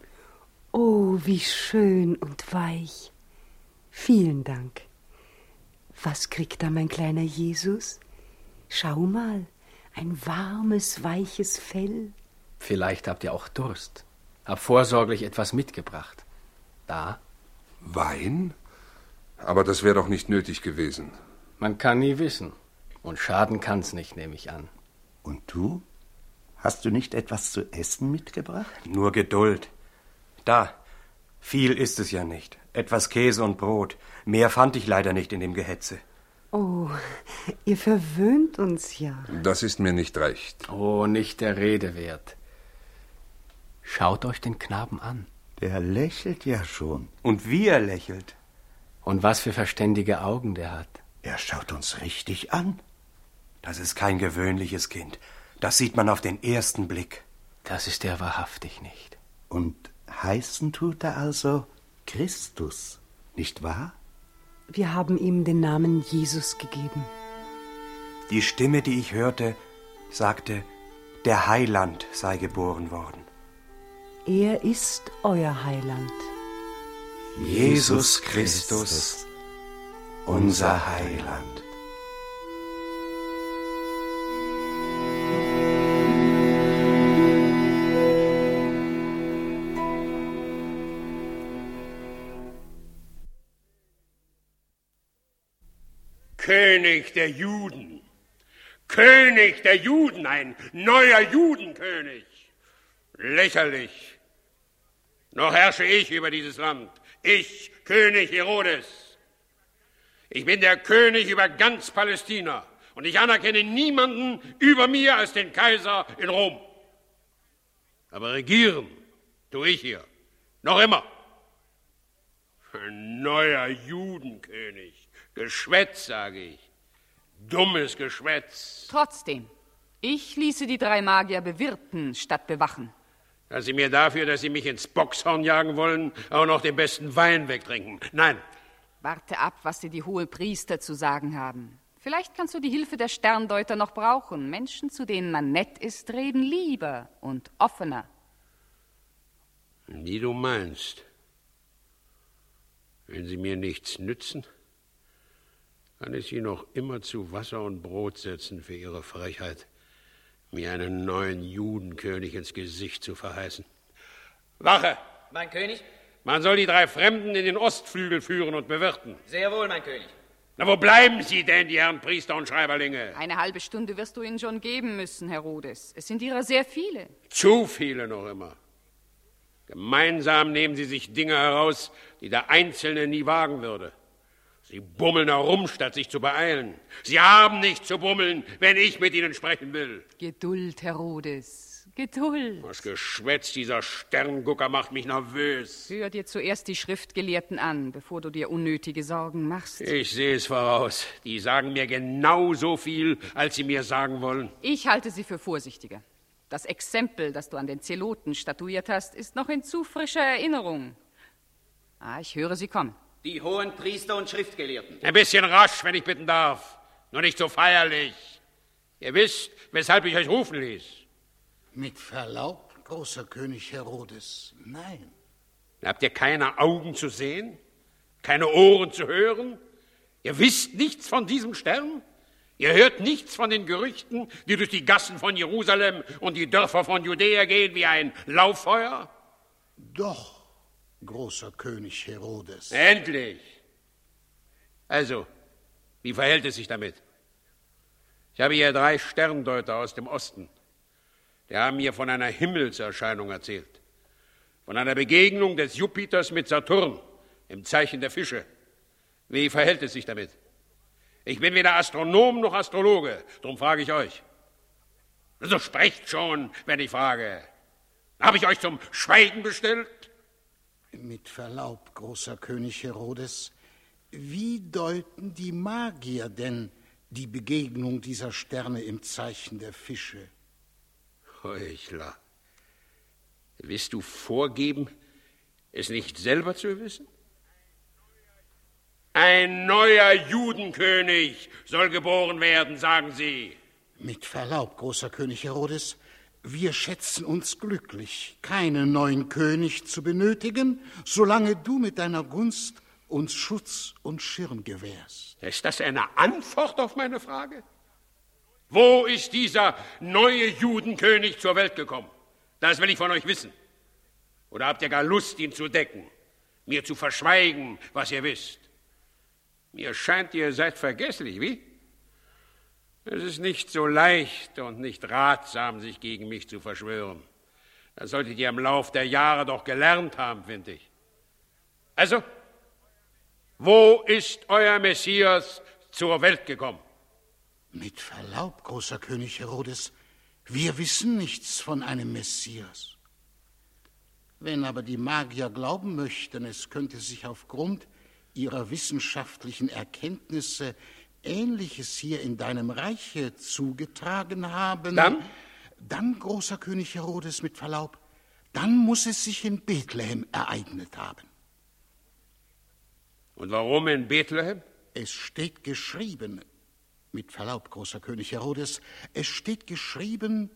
Oh, wie schön und weich. Vielen Dank. Was kriegt da mein kleiner Jesus? Schau mal, ein warmes, weiches Fell. Vielleicht habt ihr auch Durst. Hab vorsorglich etwas mitgebracht. Da? Wein? Aber das wäre doch nicht nötig gewesen. Man kann nie wissen. Und schaden kann's nicht, nehme ich an. Und du? Hast du nicht etwas zu essen mitgebracht? Nur Geduld. Da. Viel ist es ja nicht. Etwas Käse und Brot. Mehr fand ich leider nicht in dem Gehetze. Oh, ihr verwöhnt uns ja. Das ist mir nicht recht. Oh, nicht der Rede wert. Schaut euch den Knaben an. Der lächelt ja schon. Und wie er lächelt. Und was für verständige Augen der hat. Er schaut uns richtig an. Das ist kein gewöhnliches Kind. Das sieht man auf den ersten Blick. Das ist er wahrhaftig nicht. Und heißen tut er also Christus, nicht wahr? Wir haben ihm den Namen Jesus gegeben. Die Stimme, die ich hörte, sagte, der Heiland sei geboren worden. Er ist euer Heiland. Jesus Christus, unser Heiland. König der Juden. König der Juden, ein neuer Judenkönig. Lächerlich. Noch herrsche ich über dieses Land. Ich, König Herodes. Ich bin der König über ganz Palästina und ich anerkenne niemanden über mir als den Kaiser in Rom. Aber regieren tue ich hier. Noch immer. Ein neuer Judenkönig. Geschwätz, sage ich. Dummes Geschwätz. Trotzdem, ich ließe die drei Magier bewirten statt bewachen. Dass Sie mir dafür, dass Sie mich ins Boxhorn jagen wollen, auch noch den besten Wein wegtrinken. Nein. Warte ab, was dir die hohen Priester zu sagen haben. Vielleicht kannst du die Hilfe der Sterndeuter noch brauchen. Menschen, zu denen man nett ist, reden lieber und offener. Wie du meinst. Wenn sie mir nichts nützen, kann ich sie noch immer zu Wasser und Brot setzen für ihre Frechheit, mir einen neuen Judenkönig ins Gesicht zu verheißen. Wache! Mein König? Man soll die drei Fremden in den Ostflügel führen und bewirten. Sehr wohl, mein König. Na, wo bleiben sie denn, die Herren Priester und Schreiberlinge? Eine halbe Stunde wirst du ihnen schon geben müssen, Herodes. Es sind ihrer sehr viele. Zu viele noch immer. Gemeinsam nehmen sie sich Dinge heraus, die der Einzelne nie wagen würde. Sie bummeln herum, statt sich zu beeilen. Sie haben nicht zu bummeln, wenn ich mit ihnen sprechen will. Geduld, Herodes. Geduld. Das Geschwätz dieser Sterngucker macht mich nervös. Hör dir zuerst die Schriftgelehrten an, bevor du dir unnötige Sorgen machst. Ich sehe es voraus. Die sagen mir genau so viel, als sie mir sagen wollen. Ich halte sie für vorsichtiger. Das Exempel, das du an den Zeloten statuiert hast, ist noch in zu frischer Erinnerung. Ah, ich höre sie kommen. Die hohen Priester und Schriftgelehrten. Ein bisschen rasch, wenn ich bitten darf. Nur nicht so feierlich. Ihr wisst, weshalb ich euch rufen ließ. Mit Verlaub, großer König Herodes, nein. Habt ihr keine Augen zu sehen? Keine Ohren zu hören? Ihr wisst nichts von diesem Stern? Ihr hört nichts von den Gerüchten, die durch die Gassen von Jerusalem und die Dörfer von Judäa gehen wie ein Lauffeuer? Doch, großer König Herodes. Endlich! Also, wie verhält es sich damit? Ich habe hier drei Sterndeuter aus dem Osten. Die haben mir von einer Himmelserscheinung erzählt. Von einer Begegnung des Jupiters mit Saturn im Zeichen der Fische. Wie verhält es sich damit? Ich bin weder Astronom noch Astrologe, darum frage ich euch. So sprecht schon, wenn ich frage. Habe ich euch zum Schweigen bestellt? Mit Verlaub, großer König Herodes, wie deuten die Magier denn die Begegnung dieser Sterne im Zeichen der Fische? Heuchler. Willst du vorgeben, es nicht selber zu wissen? Ein neuer Judenkönig soll geboren werden, sagen Sie. Mit Verlaub, großer König Herodes, wir schätzen uns glücklich, keinen neuen König zu benötigen, solange du mit deiner Gunst uns Schutz und Schirm gewährst. Ist das eine Antwort auf meine Frage? Wo ist dieser neue Judenkönig zur Welt gekommen? Das will ich von euch wissen. Oder habt ihr gar Lust, ihn zu decken, mir zu verschweigen, was ihr wisst? Mir scheint, ihr seid vergesslich, wie? Es ist nicht so leicht und nicht ratsam, sich gegen mich zu verschwören. Das solltet ihr im Lauf der Jahre doch gelernt haben, finde ich. Also, wo ist euer Messias zur Welt gekommen? Mit Verlaub, großer König Herodes, wir wissen nichts von einem Messias. Wenn aber die Magier glauben möchten, es könnte sich aufgrund ihrer wissenschaftlichen Erkenntnisse Ähnliches hier in deinem Reiche zugetragen haben. Dann? Dann, großer König Herodes, mit Verlaub, dann muss es sich in Bethlehem ereignet haben. Und warum in Bethlehem? Es steht geschrieben, mit Verlaub, großer König Herodes, es steht geschrieben,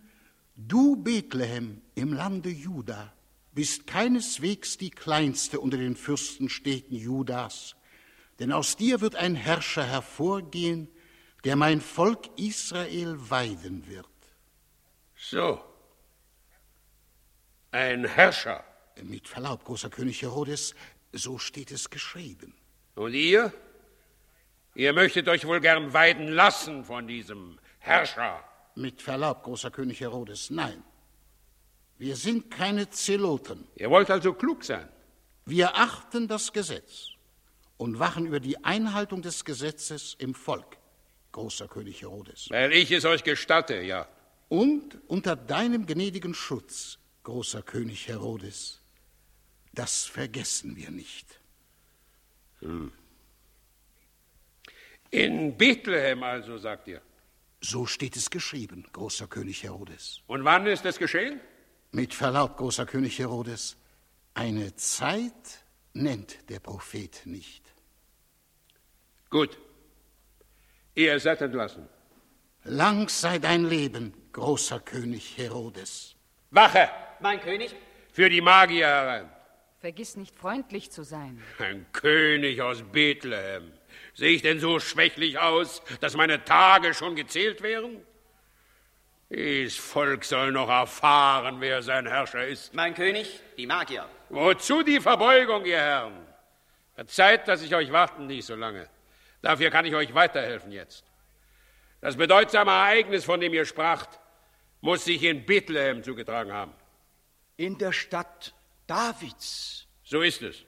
du Bethlehem im Lande Juda bist keineswegs die kleinste unter den Fürstenstädten Judas, denn aus dir wird ein Herrscher hervorgehen, der mein Volk Israel weiden wird. So. Ein Herrscher. Mit Verlaub, großer König Herodes, so steht es geschrieben. Und ihr? Ihr möchtet euch wohl gern weiden lassen von diesem Herrscher. Mit Verlaub, großer König Herodes, nein. Wir sind keine Zeloten. Ihr wollt also klug sein. Wir achten das Gesetz und wachen über die Einhaltung des Gesetzes im Volk, großer König Herodes. Weil ich es euch gestatte, ja. Und unter deinem gnädigen Schutz, großer König Herodes. Das vergessen wir nicht. Hm. In Bethlehem also, sagt ihr. So steht es geschrieben, großer König Herodes. Und wann ist es geschehen? Mit Verlaub, großer König Herodes, eine Zeit nennt der Prophet nicht. Gut. Ihr seid entlassen. Lang sei dein Leben, großer König Herodes. Wache! Mein König? Für die Magier herein. Vergiss nicht freundlich zu sein. Ein König aus Bethlehem. Sehe ich denn so schwächlich aus, dass meine Tage schon gezählt wären? Dies Volk soll noch erfahren, wer sein Herrscher ist. Mein König, die Magier. Wozu die Verbeugung, ihr Herren? Verzeiht, dass ich euch warten ließ so lange. Dafür kann ich euch weiterhelfen jetzt. Das bedeutsame Ereignis, von dem ihr spracht, muss sich in Bethlehem zugetragen haben. In der Stadt Davids. So ist es.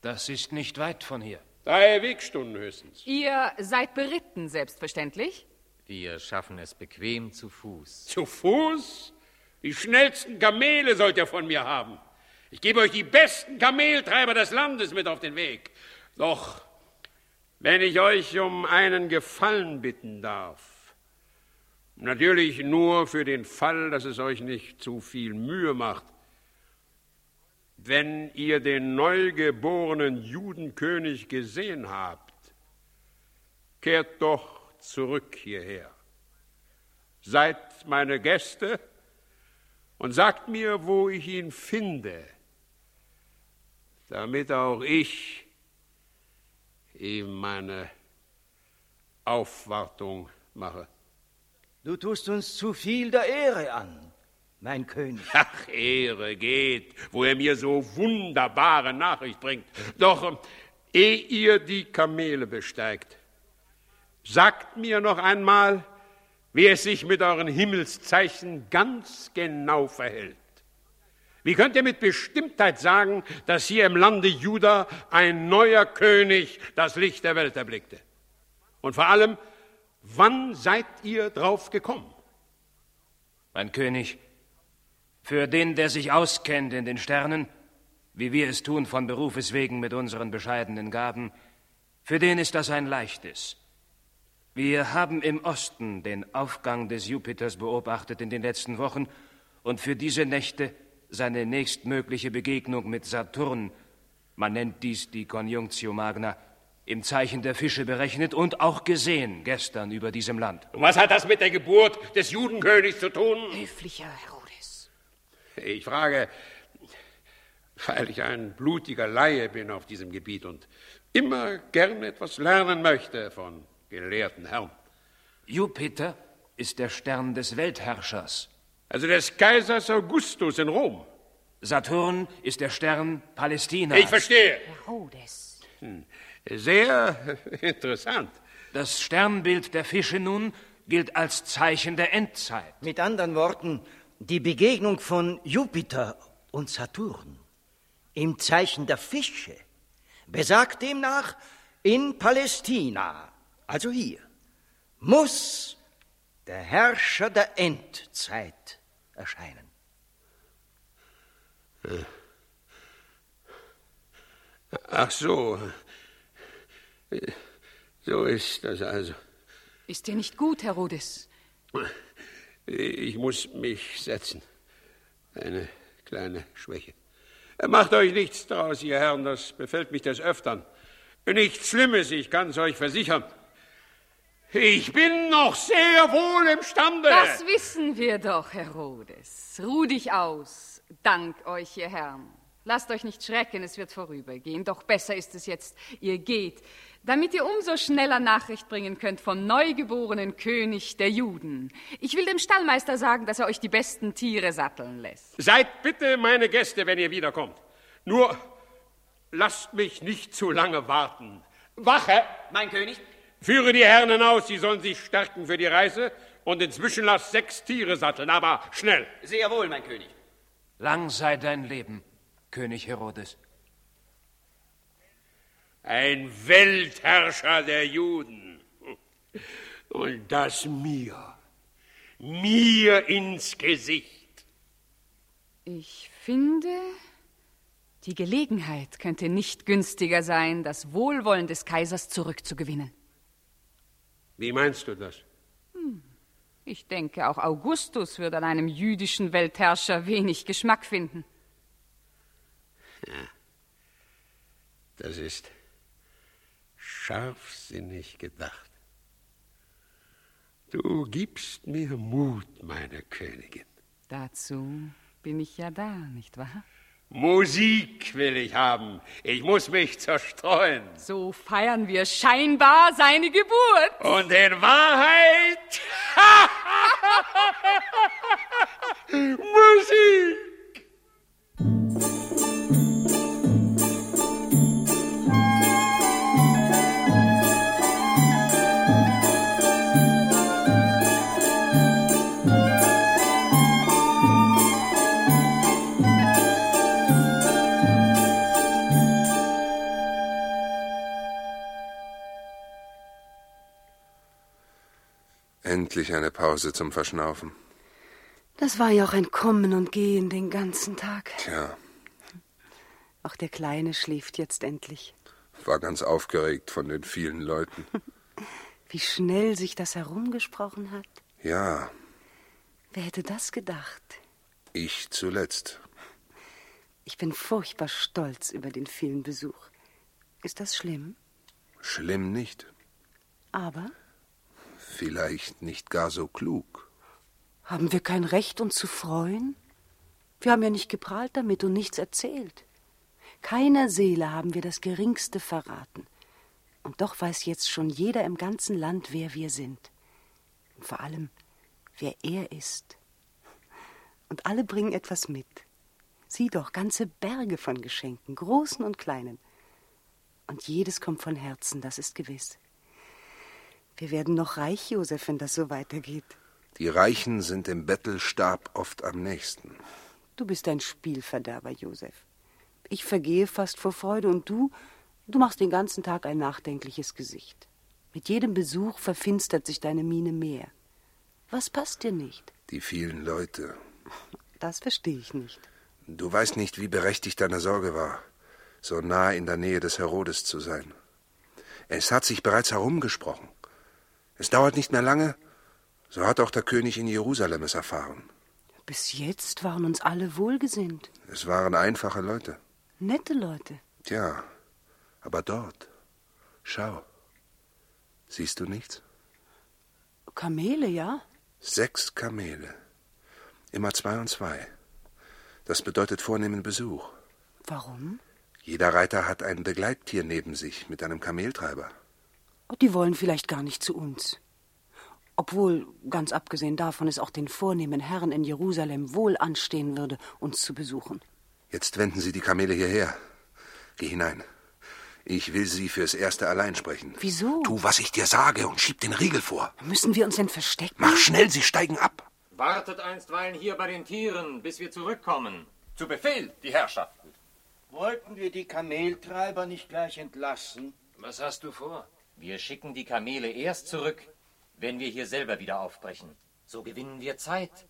Das ist nicht weit von hier. Drei Wegstunden höchstens. Ihr seid beritten, selbstverständlich? Wir schaffen es bequem zu Fuß. Zu Fuß? Die schnellsten Kamele sollt ihr von mir haben. Ich gebe euch die besten Kameltreiber des Landes mit auf den Weg. Doch, wenn ich euch um einen Gefallen bitten darf, natürlich nur für den Fall, dass es euch nicht zu viel Mühe macht, wenn ihr den neugeborenen Judenkönig gesehen habt, kehrt doch zurück hierher. Seid meine Gäste und sagt mir, wo ich ihn finde, damit auch ich ihm meine Aufwartung mache. Du tust uns zu viel der Ehre an, mein König. [LAUGHS] Ach, Ehre geht, wo er mir so wunderbare Nachricht bringt. Doch ehe ihr die Kamele besteigt, sagt mir noch einmal, wie es sich mit euren Himmelszeichen ganz genau verhält. Wie könnt ihr mit Bestimmtheit sagen, dass hier im Lande Juda ein neuer König das Licht der Welt erblickte? Und vor allem, wann seid ihr drauf gekommen? Mein König, für den, der sich auskennt in den Sternen, wie wir es tun von Berufes wegen mit unseren bescheidenen Gaben, für den ist das ein leichtes. Wir haben im Osten den Aufgang des Jupiters beobachtet in den letzten Wochen und für diese Nächte seine nächstmögliche Begegnung mit Saturn, man nennt dies die Conjunctio Magna, im Zeichen der Fische berechnet und auch gesehen gestern über diesem Land. Und was hat das mit der Geburt des Judenkönigs zu tun? Höflicher Herodes. Ich frage, weil ich ein blutiger Laie bin auf diesem Gebiet und immer gern etwas lernen möchte von gelehrten Herrn. Jupiter ist der Stern des Weltherrschers. Also des Kaisers Augustus in Rom. Saturn ist der Stern Palästinas. Ich verstehe. Herodes. Hm. Sehr [LAUGHS] interessant. Das Sternbild der Fische nun gilt als Zeichen der Endzeit. Mit anderen Worten, die Begegnung von Jupiter und Saturn im Zeichen der Fische besagt demnach in Palästina, also hier, muss der Herrscher der Endzeit erscheinen. Ach so. So ist das also. Ist dir nicht gut, Herodes? Ich muss mich setzen. Eine kleine Schwäche. Macht euch nichts draus, ihr Herren, das befällt mich des Öftern. Nichts Schlimmes, ich kann es euch versichern. Ich bin noch sehr wohl imstande. Das wissen wir doch, Herodes. Ruh dich aus. Dank euch, ihr Herren. Lasst euch nicht schrecken, es wird vorübergehen. Doch besser ist es jetzt, ihr geht, damit ihr umso schneller Nachricht bringen könnt vom neugeborenen König der Juden. Ich will dem Stallmeister sagen, dass er euch die besten Tiere satteln lässt. Seid bitte meine Gäste, wenn ihr wiederkommt. Nur lasst mich nicht zu lange warten. Wache! Mein König? Führe die Herren hinaus, sie sollen sich stärken für die Reise und inzwischen lasst sechs Tiere satteln, aber schnell. Sehr wohl, mein König. Lang sei dein Leben, König Herodes. Ein Weltherrscher der Juden. Und das mir, mir ins Gesicht. Ich finde, die Gelegenheit könnte nicht günstiger sein, das Wohlwollen des Kaisers zurückzugewinnen. Wie meinst du das? Hm. Ich denke, auch Augustus würde an einem jüdischen Weltherrscher wenig Geschmack finden. Ja, das ist scharfsinnig gedacht. Du gibst mir Mut, meine Königin. Dazu bin ich ja da, nicht wahr? Musik will ich haben. Ich muss mich zerstreuen. So feiern wir scheinbar seine Geburt. Und in Wahrheit [LAUGHS] [LAUGHS] Musik. Endlich eine Pause zum Verschnaufen. Das war ja auch ein Kommen und Gehen den ganzen Tag. Tja, Auch der Kleine schläft jetzt endlich. war ganz aufgeregt von den vielen Leuten. [LAUGHS] Wie schnell sich das herumgesprochen hat. Ja, Wer hätte das gedacht? ich zuletzt. Ich bin furchtbar stolz über den vielen Besuch. Ist das schlimm? Schlimm nicht. Aber Vielleicht nicht gar so klug. haben wir kein Recht, uns zu freuen? Wir haben ja nicht geprahlt damit und nichts erzählt. Keiner Seele haben wir das Geringste verraten. Und doch weiß jetzt schon jeder im ganzen Land, wer wir sind. Und vor allem, wer er ist. Und alle bringen etwas mit. Sieh doch, ganze Berge von Geschenken, großen und kleinen. Und jedes kommt von Herzen, das ist gewiss. Wir werden noch reich, Josef, wenn das so weitergeht. Die Reichen sind dem Bettelstab oft am nächsten. Du bist ein Spielverderber, Josef. Ich vergehe fast vor Freude und du, du machst den ganzen Tag ein nachdenkliches Gesicht. Mit jedem Besuch verfinstert sich deine Miene mehr. Was passt dir nicht? Die vielen Leute. Das verstehe ich nicht. Du weißt nicht, wie berechtigt deine Sorge war, so nah in der Nähe des Herodes zu sein. Es hat sich bereits herumgesprochen. Es dauert nicht mehr lange, so hat auch der König in Jerusalem es erfahren. Bis jetzt waren uns alle wohlgesinnt. Es waren einfache Leute. Nette Leute. Tja, aber dort, schau. Siehst du nichts? Kamele, ja? Sechs Kamele. Immer zwei und zwei. Das bedeutet vornehmen Besuch. Warum? Jeder Reiter hat ein Begleittier neben sich mit einem Kameltreiber. Die wollen vielleicht gar nicht zu uns. Obwohl, ganz abgesehen davon, es auch den vornehmen Herren in Jerusalem wohl anstehen würde, uns zu besuchen. Jetzt wenden Sie die Kamele hierher. Geh hinein. Ich will Sie fürs Erste allein sprechen. Wieso? Tu, was ich dir sage und schieb den Riegel vor. Müssen wir uns denn verstecken? Mach schnell, Sie steigen ab. Wartet einstweilen hier bei den Tieren, bis wir zurückkommen. Zu Befehl, die Herrschaften. Wollten wir die Kameltreiber nicht gleich entlassen? Was hast du vor? Wir schicken die Kamele erst zurück, wenn wir hier selber wieder aufbrechen. So gewinnen wir Zeit.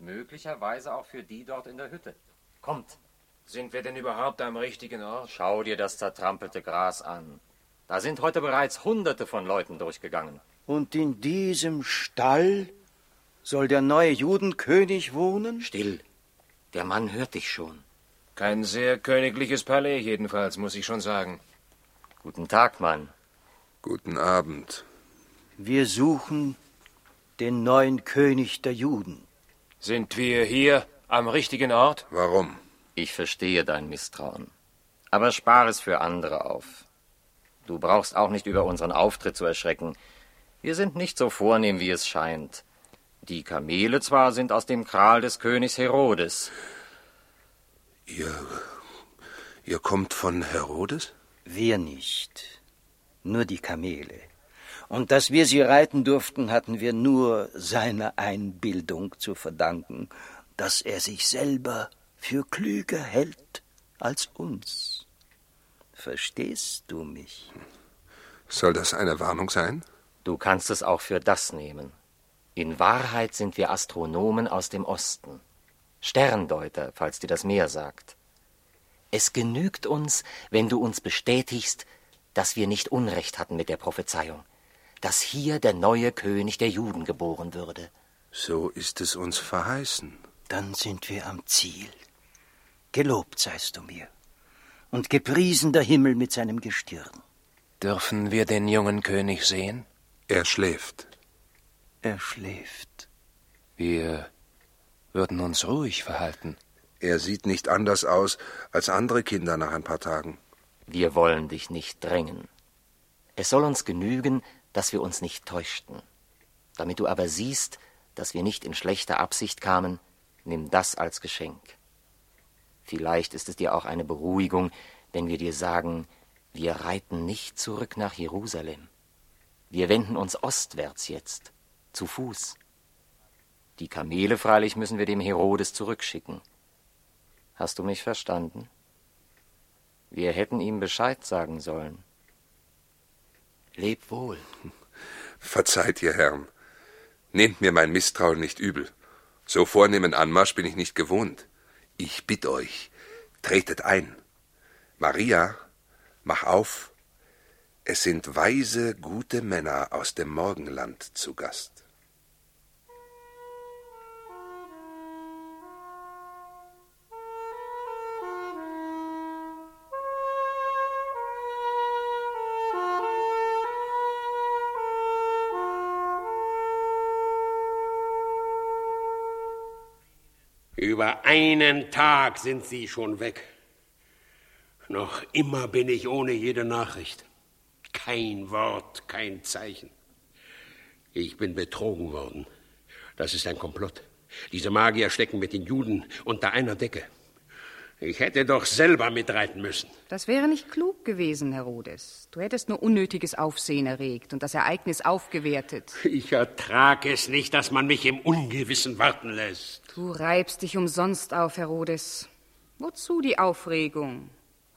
Möglicherweise auch für die dort in der Hütte. Kommt. Sind wir denn überhaupt am richtigen Ort? Schau dir das zertrampelte Gras an. Da sind heute bereits Hunderte von Leuten durchgegangen. Und in diesem Stall soll der neue Judenkönig wohnen? Still. Der Mann hört dich schon. Kein sehr königliches Palais jedenfalls, muss ich schon sagen. Guten Tag, Mann. Guten Abend. Wir suchen den neuen König der Juden. Sind wir hier am richtigen Ort? Warum? Ich verstehe dein Misstrauen. Aber spar es für andere auf. Du brauchst auch nicht über unseren Auftritt zu erschrecken. Wir sind nicht so vornehm, wie es scheint. Die Kamele zwar sind aus dem Kral des Königs Herodes. Ihr. Ihr kommt von Herodes? Wir nicht. Nur die Kamele. Und dass wir sie reiten durften, hatten wir nur seiner Einbildung zu verdanken, dass er sich selber für klüger hält als uns. Verstehst du mich? Soll das eine Warnung sein? Du kannst es auch für das nehmen. In Wahrheit sind wir Astronomen aus dem Osten. Sterndeuter, falls dir das mehr sagt. Es genügt uns, wenn du uns bestätigst, dass wir nicht Unrecht hatten mit der Prophezeiung, dass hier der neue König der Juden geboren würde. So ist es uns verheißen. Dann sind wir am Ziel. Gelobt seist du mir und gepriesen der Himmel mit seinem Gestirn. Dürfen wir den jungen König sehen? Er schläft. Er schläft. Wir würden uns ruhig verhalten. Er sieht nicht anders aus als andere Kinder nach ein paar Tagen. Wir wollen dich nicht drängen. Es soll uns genügen, dass wir uns nicht täuschten. Damit du aber siehst, dass wir nicht in schlechter Absicht kamen, nimm das als Geschenk. Vielleicht ist es dir auch eine Beruhigung, wenn wir dir sagen, wir reiten nicht zurück nach Jerusalem. Wir wenden uns ostwärts jetzt, zu Fuß. Die Kamele freilich müssen wir dem Herodes zurückschicken. Hast du mich verstanden? Wir hätten ihm Bescheid sagen sollen. Leb wohl. [LAUGHS] Verzeiht ihr Herrn. Nehmt mir mein Misstrauen nicht übel. So vornehmen Anmarsch bin ich nicht gewohnt. Ich bitt euch, tretet ein. Maria, mach auf. Es sind weise, gute Männer aus dem Morgenland zu Gast. Über einen Tag sind Sie schon weg. Noch immer bin ich ohne jede Nachricht. Kein Wort, kein Zeichen. Ich bin betrogen worden. Das ist ein Komplott. Diese Magier stecken mit den Juden unter einer Decke. Ich hätte doch selber mitreiten müssen. Das wäre nicht klug gewesen, Herodes. Du hättest nur unnötiges Aufsehen erregt und das Ereignis aufgewertet. Ich ertrage es nicht, dass man mich im Ungewissen warten lässt. Du reibst dich umsonst auf, Herodes. Wozu die Aufregung?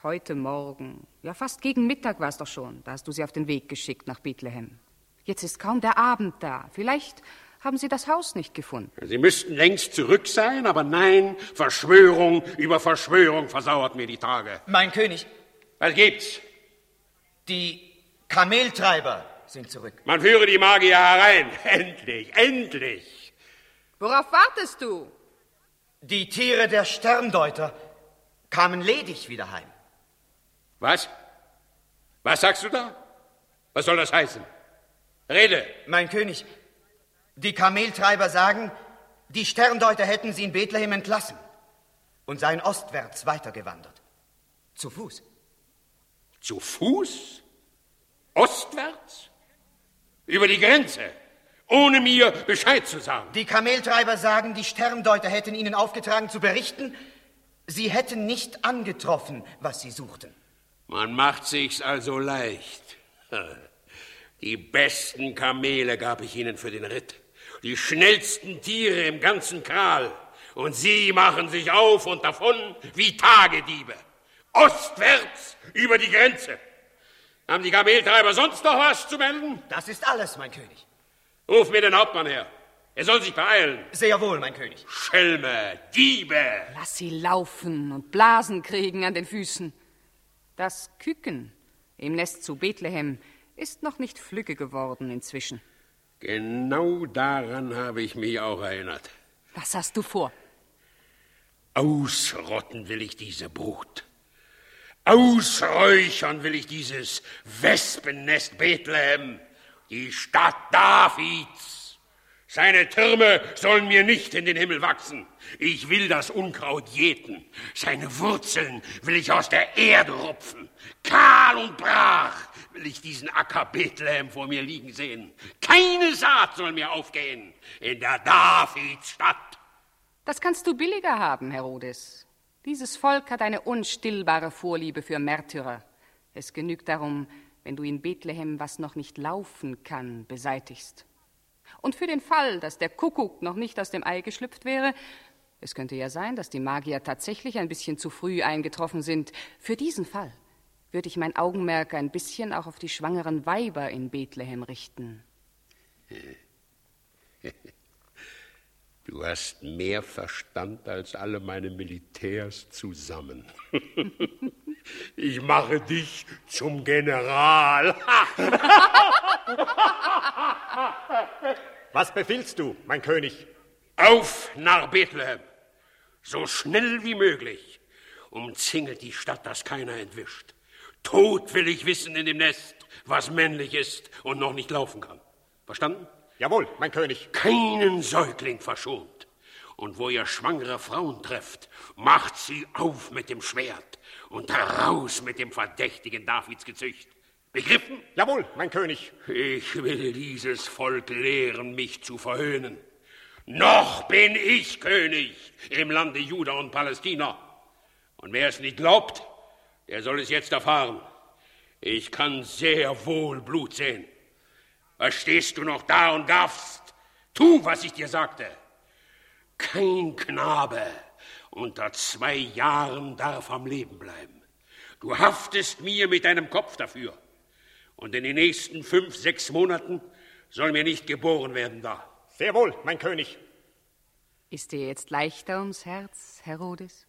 Heute Morgen, ja fast gegen Mittag war es doch schon, da hast du sie auf den Weg geschickt nach Bethlehem. Jetzt ist kaum der Abend da. Vielleicht haben Sie das Haus nicht gefunden. Sie müssten längst zurück sein, aber nein, Verschwörung über Verschwörung versauert mir die Tage. Mein König. Was gibt's? Die Kameltreiber sind zurück. Man führe die Magier herein. Endlich, endlich. Worauf wartest du? Die Tiere der Sterndeuter kamen ledig wieder heim. Was? Was sagst du da? Was soll das heißen? Rede. Mein König, die Kameltreiber sagen, die Sterndeuter hätten sie in Bethlehem entlassen und seien ostwärts weitergewandert. Zu Fuß. Zu Fuß? Ostwärts? Über die Grenze? Ohne mir Bescheid zu sagen. Die Kameltreiber sagen, die Sterndeuter hätten ihnen aufgetragen zu berichten, sie hätten nicht angetroffen, was sie suchten. Man macht sich's also leicht. [LAUGHS] Die besten Kamele gab ich ihnen für den Ritt die schnellsten Tiere im ganzen Kral. Und sie machen sich auf und davon wie Tagediebe. Ostwärts über die Grenze. Haben die Kameltreiber sonst noch was zu melden? Das ist alles, mein König. Ruf mir den Hauptmann her. Er soll sich beeilen. Sehr wohl, mein König. Schelme, Diebe. Lass sie laufen und Blasen kriegen an den Füßen. Das Küken im Nest zu Bethlehem ist noch nicht flügge geworden inzwischen. Genau daran habe ich mich auch erinnert. Was hast du vor? Ausrotten will ich diese Brut. Ausräuchern will ich dieses Wespennest Bethlehem, die Stadt Davids. Seine Türme sollen mir nicht in den Himmel wachsen. Ich will das Unkraut jäten. Seine Wurzeln will ich aus der Erde rupfen. Kahl und brach will ich diesen Acker Bethlehem vor mir liegen sehen. Keine Saat soll mir aufgehen in der Davidsstadt. Das kannst du billiger haben, Herodes. Dieses Volk hat eine unstillbare Vorliebe für Märtyrer. Es genügt darum, wenn du in Bethlehem, was noch nicht laufen kann, beseitigst. Und für den Fall, dass der Kuckuck noch nicht aus dem Ei geschlüpft wäre, es könnte ja sein, dass die Magier tatsächlich ein bisschen zu früh eingetroffen sind, für diesen Fall würde ich mein Augenmerk ein bisschen auch auf die schwangeren Weiber in Bethlehem richten. [LAUGHS] Du hast mehr Verstand als alle meine Militärs zusammen. [LAUGHS] Ich mache dich zum General. [LAUGHS] Was befiehlst du, mein König? Auf nach Bethlehem, so schnell wie möglich. Umzingelt die Stadt, dass keiner entwischt. Tot will ich wissen in dem Nest, was männlich ist und noch nicht laufen kann. Verstanden? Jawohl, mein König. Keinen Säugling verschont. Und wo ihr schwangere Frauen trefft, macht sie auf mit dem Schwert und raus mit dem verdächtigen Davidsgezücht. Begriffen? Jawohl, mein König. Ich will dieses Volk lehren, mich zu verhöhnen. Noch bin ich König im Lande Juda und Palästina. Und wer es nicht glaubt, der soll es jetzt erfahren. Ich kann sehr wohl Blut sehen. Was stehst du noch da und gaffst? Tu, was ich dir sagte. Kein Knabe unter zwei Jahren darf am Leben bleiben. Du haftest mir mit deinem Kopf dafür. Und in den nächsten fünf, sechs Monaten soll mir nicht geboren werden da. Sehr wohl, mein König. Ist dir jetzt leichter ums Herz, Herodes?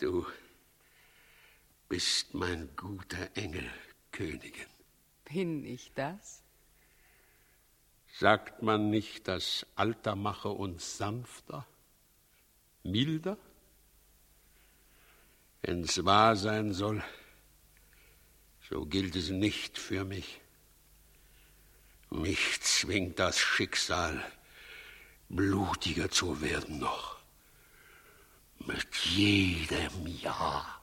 Du bist mein guter Engel, Königin. Bin ich das? Sagt man nicht, das Alter mache uns sanfter, milder? Wenn's wahr sein soll, so gilt es nicht für mich. Mich zwingt das Schicksal, blutiger zu werden noch. Mit jedem Jahr.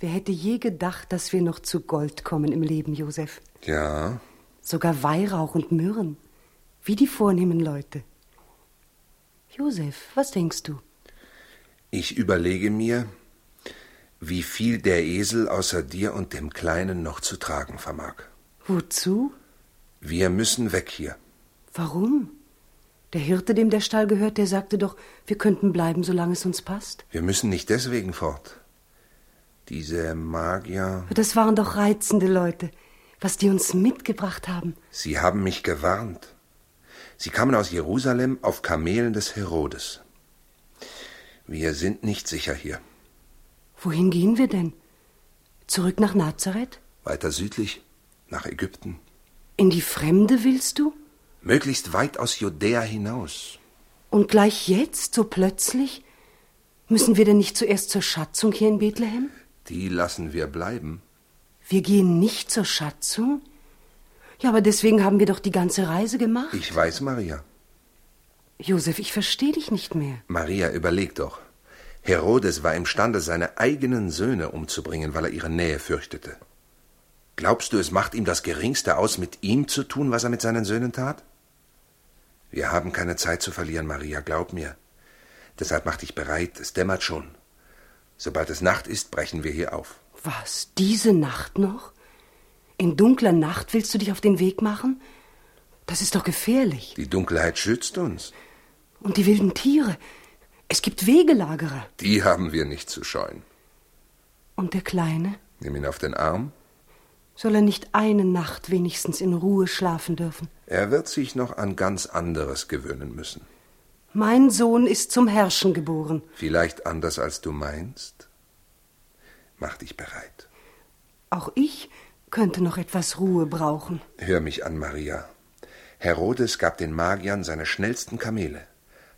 Wer hätte je gedacht, dass wir noch zu Gold kommen im Leben, Josef? Ja, Sogar Weihrauch und Myrrhen, wie die vornehmen Leute. Josef, was denkst du? ich überlege mir, wie viel der Esel außer dir und dem Kleinen noch zu tragen vermag. Wozu? Wir müssen weg hier. Warum? Der Hirte, dem der Stall gehört, der sagte doch, wir könnten bleiben, solange es uns passt. Wir müssen nicht deswegen fort. Diese Magier, Das waren doch reizende Leute, was die uns mitgebracht haben. sie haben mich gewarnt. Sie kamen aus Jerusalem auf Kamelen des Herodes. Wir sind nicht sicher hier. Wohin gehen wir denn? Zurück nach Nazareth? Weiter südlich, nach Ägypten. In die Fremde willst du? Möglichst weit aus Judäa hinaus. Und gleich jetzt, so plötzlich? Müssen wir denn nicht zuerst zur Schatzung hier in Bethlehem? Die lassen wir bleiben. Wir gehen nicht zur Schatzung? Ja, aber deswegen haben wir doch die ganze Reise gemacht. Ich weiß, Maria. Josef, ich verstehe dich nicht mehr. Maria, überleg doch. Herodes war imstande, seine eigenen Söhne umzubringen, weil er ihre Nähe fürchtete. Glaubst du, es macht ihm das Geringste aus, mit ihm zu tun, was er mit seinen Söhnen tat? Wir haben keine Zeit zu verlieren, Maria, glaub mir. Deshalb mach dich bereit, es dämmert schon. Sobald es Nacht ist, brechen wir hier auf. Was, diese Nacht noch? In dunkler Nacht willst du dich auf den Weg machen? Das ist doch gefährlich. Die Dunkelheit schützt uns. Und die wilden Tiere. Es gibt Wegelagerer. Die haben wir nicht zu scheuen. Und der Kleine? Nimm ihn auf den Arm. Soll er nicht eine Nacht wenigstens in Ruhe schlafen dürfen? Er wird sich noch an ganz anderes gewöhnen müssen. Mein Sohn ist zum Herrschen geboren. Vielleicht anders, als du meinst. Mach dich bereit. Auch ich könnte noch etwas Ruhe brauchen. Hör mich an, Maria. Herodes gab den Magiern seine schnellsten Kamele,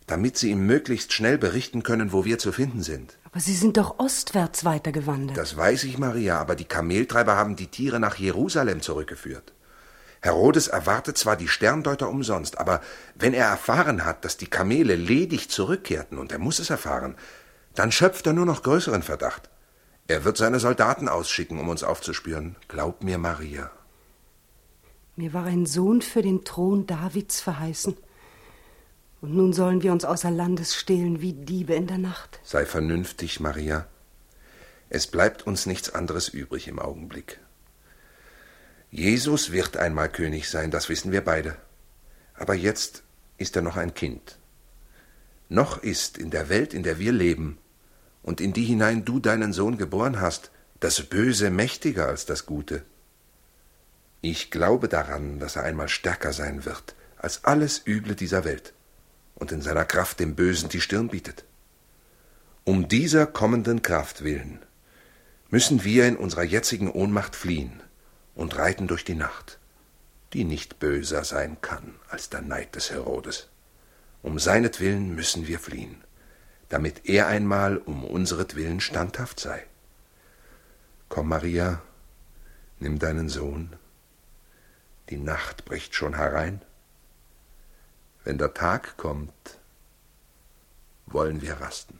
damit sie ihm möglichst schnell berichten können, wo wir zu finden sind. Aber sie sind doch ostwärts weitergewandert. Das weiß ich, Maria, aber die Kameltreiber haben die Tiere nach Jerusalem zurückgeführt. Herodes erwartet zwar die Sterndeuter umsonst, aber wenn er erfahren hat, dass die Kamele ledig zurückkehrten, und er muss es erfahren, dann schöpft er nur noch größeren Verdacht. Er wird seine Soldaten ausschicken, um uns aufzuspüren. Glaub mir, Maria. Mir war ein Sohn für den Thron Davids verheißen. Und nun sollen wir uns außer Landes stehlen wie Diebe in der Nacht. Sei vernünftig, Maria. Es bleibt uns nichts anderes übrig im Augenblick. Jesus wird einmal König sein, das wissen wir beide. Aber jetzt ist er noch ein Kind. Noch ist in der Welt, in der wir leben, und in die hinein du deinen Sohn geboren hast, das Böse mächtiger als das Gute. Ich glaube daran, dass er einmal stärker sein wird als alles Üble dieser Welt und in seiner Kraft dem Bösen die Stirn bietet. Um dieser kommenden Kraft willen müssen wir in unserer jetzigen Ohnmacht fliehen und reiten durch die Nacht, die nicht böser sein kann als der Neid des Herodes. Um seinetwillen müssen wir fliehen, damit er einmal um unseretwillen standhaft sei. Komm, Maria, nimm deinen Sohn. Die Nacht bricht schon herein. Wenn der Tag kommt, wollen wir rasten.